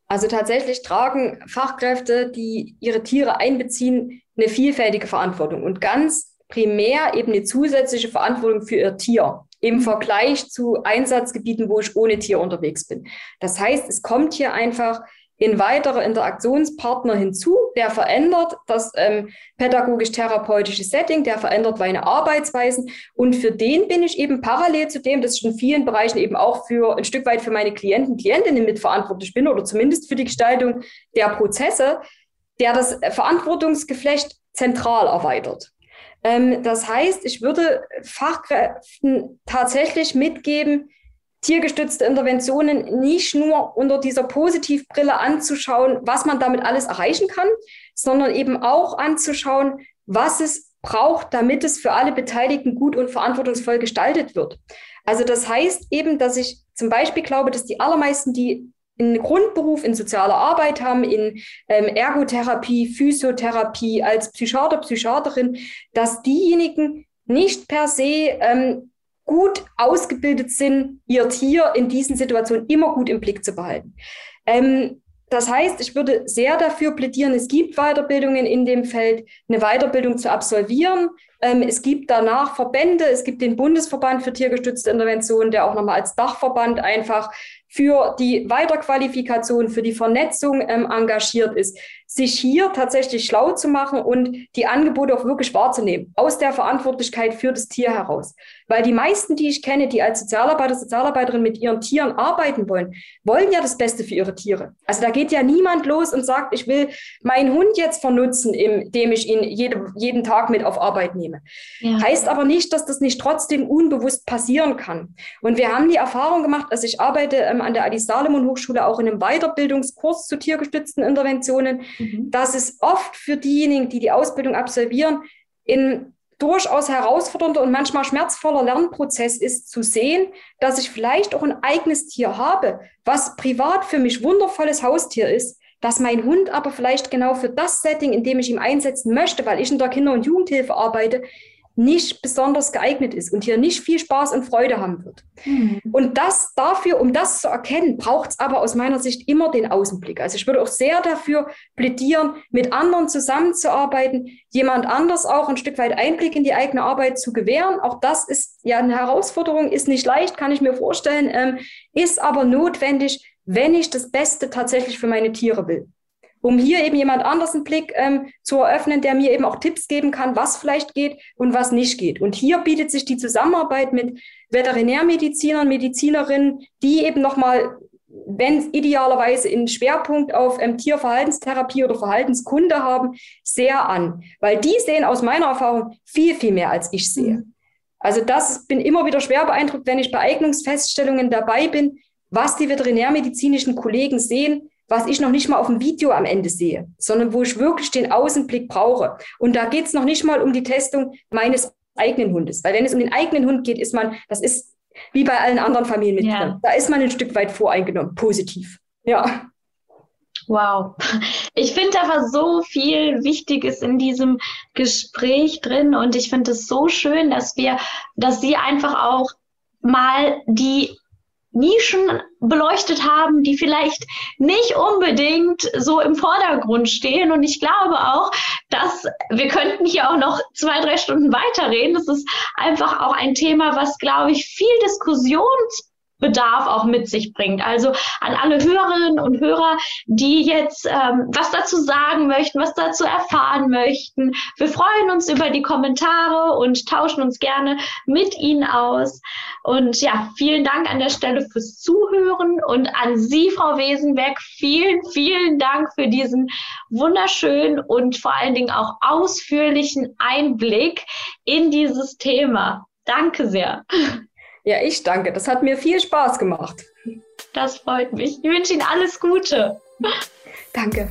Also tatsächlich tragen Fachkräfte, die ihre Tiere einbeziehen, eine vielfältige Verantwortung und ganz primär eben eine zusätzliche Verantwortung für ihr Tier im Vergleich zu Einsatzgebieten, wo ich ohne Tier unterwegs bin. Das heißt, es kommt hier einfach ein weiterer Interaktionspartner hinzu, der verändert das ähm, pädagogisch-therapeutische Setting, der verändert meine Arbeitsweisen und für den bin ich eben parallel zu dem, dass ich in vielen Bereichen eben auch für ein Stück weit für meine Klienten, Klientinnen mitverantwortlich bin oder zumindest für die Gestaltung der Prozesse, der das Verantwortungsgeflecht zentral erweitert. Ähm, das heißt, ich würde Fachkräften tatsächlich mitgeben, tiergestützte Interventionen nicht nur unter dieser Positivbrille anzuschauen, was man damit alles erreichen kann, sondern eben auch anzuschauen, was es braucht, damit es für alle Beteiligten gut und verantwortungsvoll gestaltet wird. Also das heißt eben, dass ich zum Beispiel glaube, dass die allermeisten, die einen Grundberuf in sozialer Arbeit haben, in ähm, Ergotherapie, Physiotherapie, als Psychiater, Psychiaterin, dass diejenigen nicht per se ähm, gut ausgebildet sind, ihr Tier in diesen Situationen immer gut im Blick zu behalten. Ähm, das heißt, ich würde sehr dafür plädieren, es gibt Weiterbildungen in dem Feld, eine Weiterbildung zu absolvieren. Ähm, es gibt danach Verbände, es gibt den Bundesverband für tiergestützte Intervention, der auch nochmal als Dachverband einfach für die Weiterqualifikation, für die Vernetzung ähm, engagiert ist, sich hier tatsächlich schlau zu machen und die Angebote auch wirklich wahrzunehmen, aus der Verantwortlichkeit für das Tier heraus. Weil die meisten, die ich kenne, die als Sozialarbeiter, Sozialarbeiterin mit ihren Tieren arbeiten wollen, wollen ja das Beste für ihre Tiere. Also da geht ja niemand los und sagt, ich will meinen Hund jetzt vernutzen, indem ich ihn jede, jeden Tag mit auf Arbeit nehme. Ja. Heißt aber nicht, dass das nicht trotzdem unbewusst passieren kann. Und wir haben die Erfahrung gemacht, also ich arbeite ähm, an der Adi Salomon Hochschule auch in einem Weiterbildungskurs zu tiergestützten Interventionen, mhm. dass es oft für diejenigen, die die Ausbildung absolvieren, in durchaus herausfordernder und manchmal schmerzvoller Lernprozess ist zu sehen, dass ich vielleicht auch ein eigenes Tier habe, was privat für mich wundervolles Haustier ist, dass mein Hund aber vielleicht genau für das Setting, in dem ich ihn einsetzen möchte, weil ich in der Kinder- und Jugendhilfe arbeite, nicht besonders geeignet ist und hier nicht viel Spaß und Freude haben wird. Mhm. Und das dafür, um das zu erkennen, braucht es aber aus meiner Sicht immer den Außenblick. Also ich würde auch sehr dafür plädieren, mit anderen zusammenzuarbeiten, jemand anders auch ein Stück weit Einblick in die eigene Arbeit zu gewähren. Auch das ist ja eine Herausforderung, ist nicht leicht, kann ich mir vorstellen, ähm, ist aber notwendig, wenn ich das Beste tatsächlich für meine Tiere will um hier eben jemand anders einen Blick ähm, zu eröffnen, der mir eben auch Tipps geben kann, was vielleicht geht und was nicht geht. Und hier bietet sich die Zusammenarbeit mit Veterinärmedizinern, Medizinerinnen, die eben nochmal, wenn idealerweise einen Schwerpunkt auf ähm, Tierverhaltenstherapie oder Verhaltenskunde haben, sehr an. Weil die sehen aus meiner Erfahrung viel, viel mehr, als ich sehe. Mhm. Also das bin immer wieder schwer beeindruckt, wenn ich bei Eignungsfeststellungen dabei bin, was die veterinärmedizinischen Kollegen sehen, was ich noch nicht mal auf dem Video am Ende sehe, sondern wo ich wirklich den Außenblick brauche. Und da geht es noch nicht mal um die Testung meines eigenen Hundes. Weil wenn es um den eigenen Hund geht, ist man, das ist wie bei allen anderen Familienmitgliedern, ja. da ist man ein Stück weit voreingenommen, positiv. Ja. Wow. Ich finde aber so viel Wichtiges in diesem Gespräch drin und ich finde es so schön, dass wir, dass Sie einfach auch mal die Nischen beleuchtet haben, die vielleicht nicht unbedingt so im Vordergrund stehen. Und ich glaube auch, dass wir könnten hier auch noch zwei, drei Stunden weiterreden. Das ist einfach auch ein Thema, was, glaube ich, viel Diskussions Bedarf auch mit sich bringt. Also an alle Hörerinnen und Hörer, die jetzt ähm, was dazu sagen möchten, was dazu erfahren möchten. Wir freuen uns über die Kommentare und tauschen uns gerne mit Ihnen aus. Und ja, vielen Dank an der Stelle fürs Zuhören und an Sie, Frau Wesenberg, vielen, vielen Dank für diesen wunderschönen und vor allen Dingen auch ausführlichen Einblick in dieses Thema. Danke sehr. Ja, ich danke. Das hat mir viel Spaß gemacht. Das freut mich. Ich wünsche Ihnen alles Gute. Danke.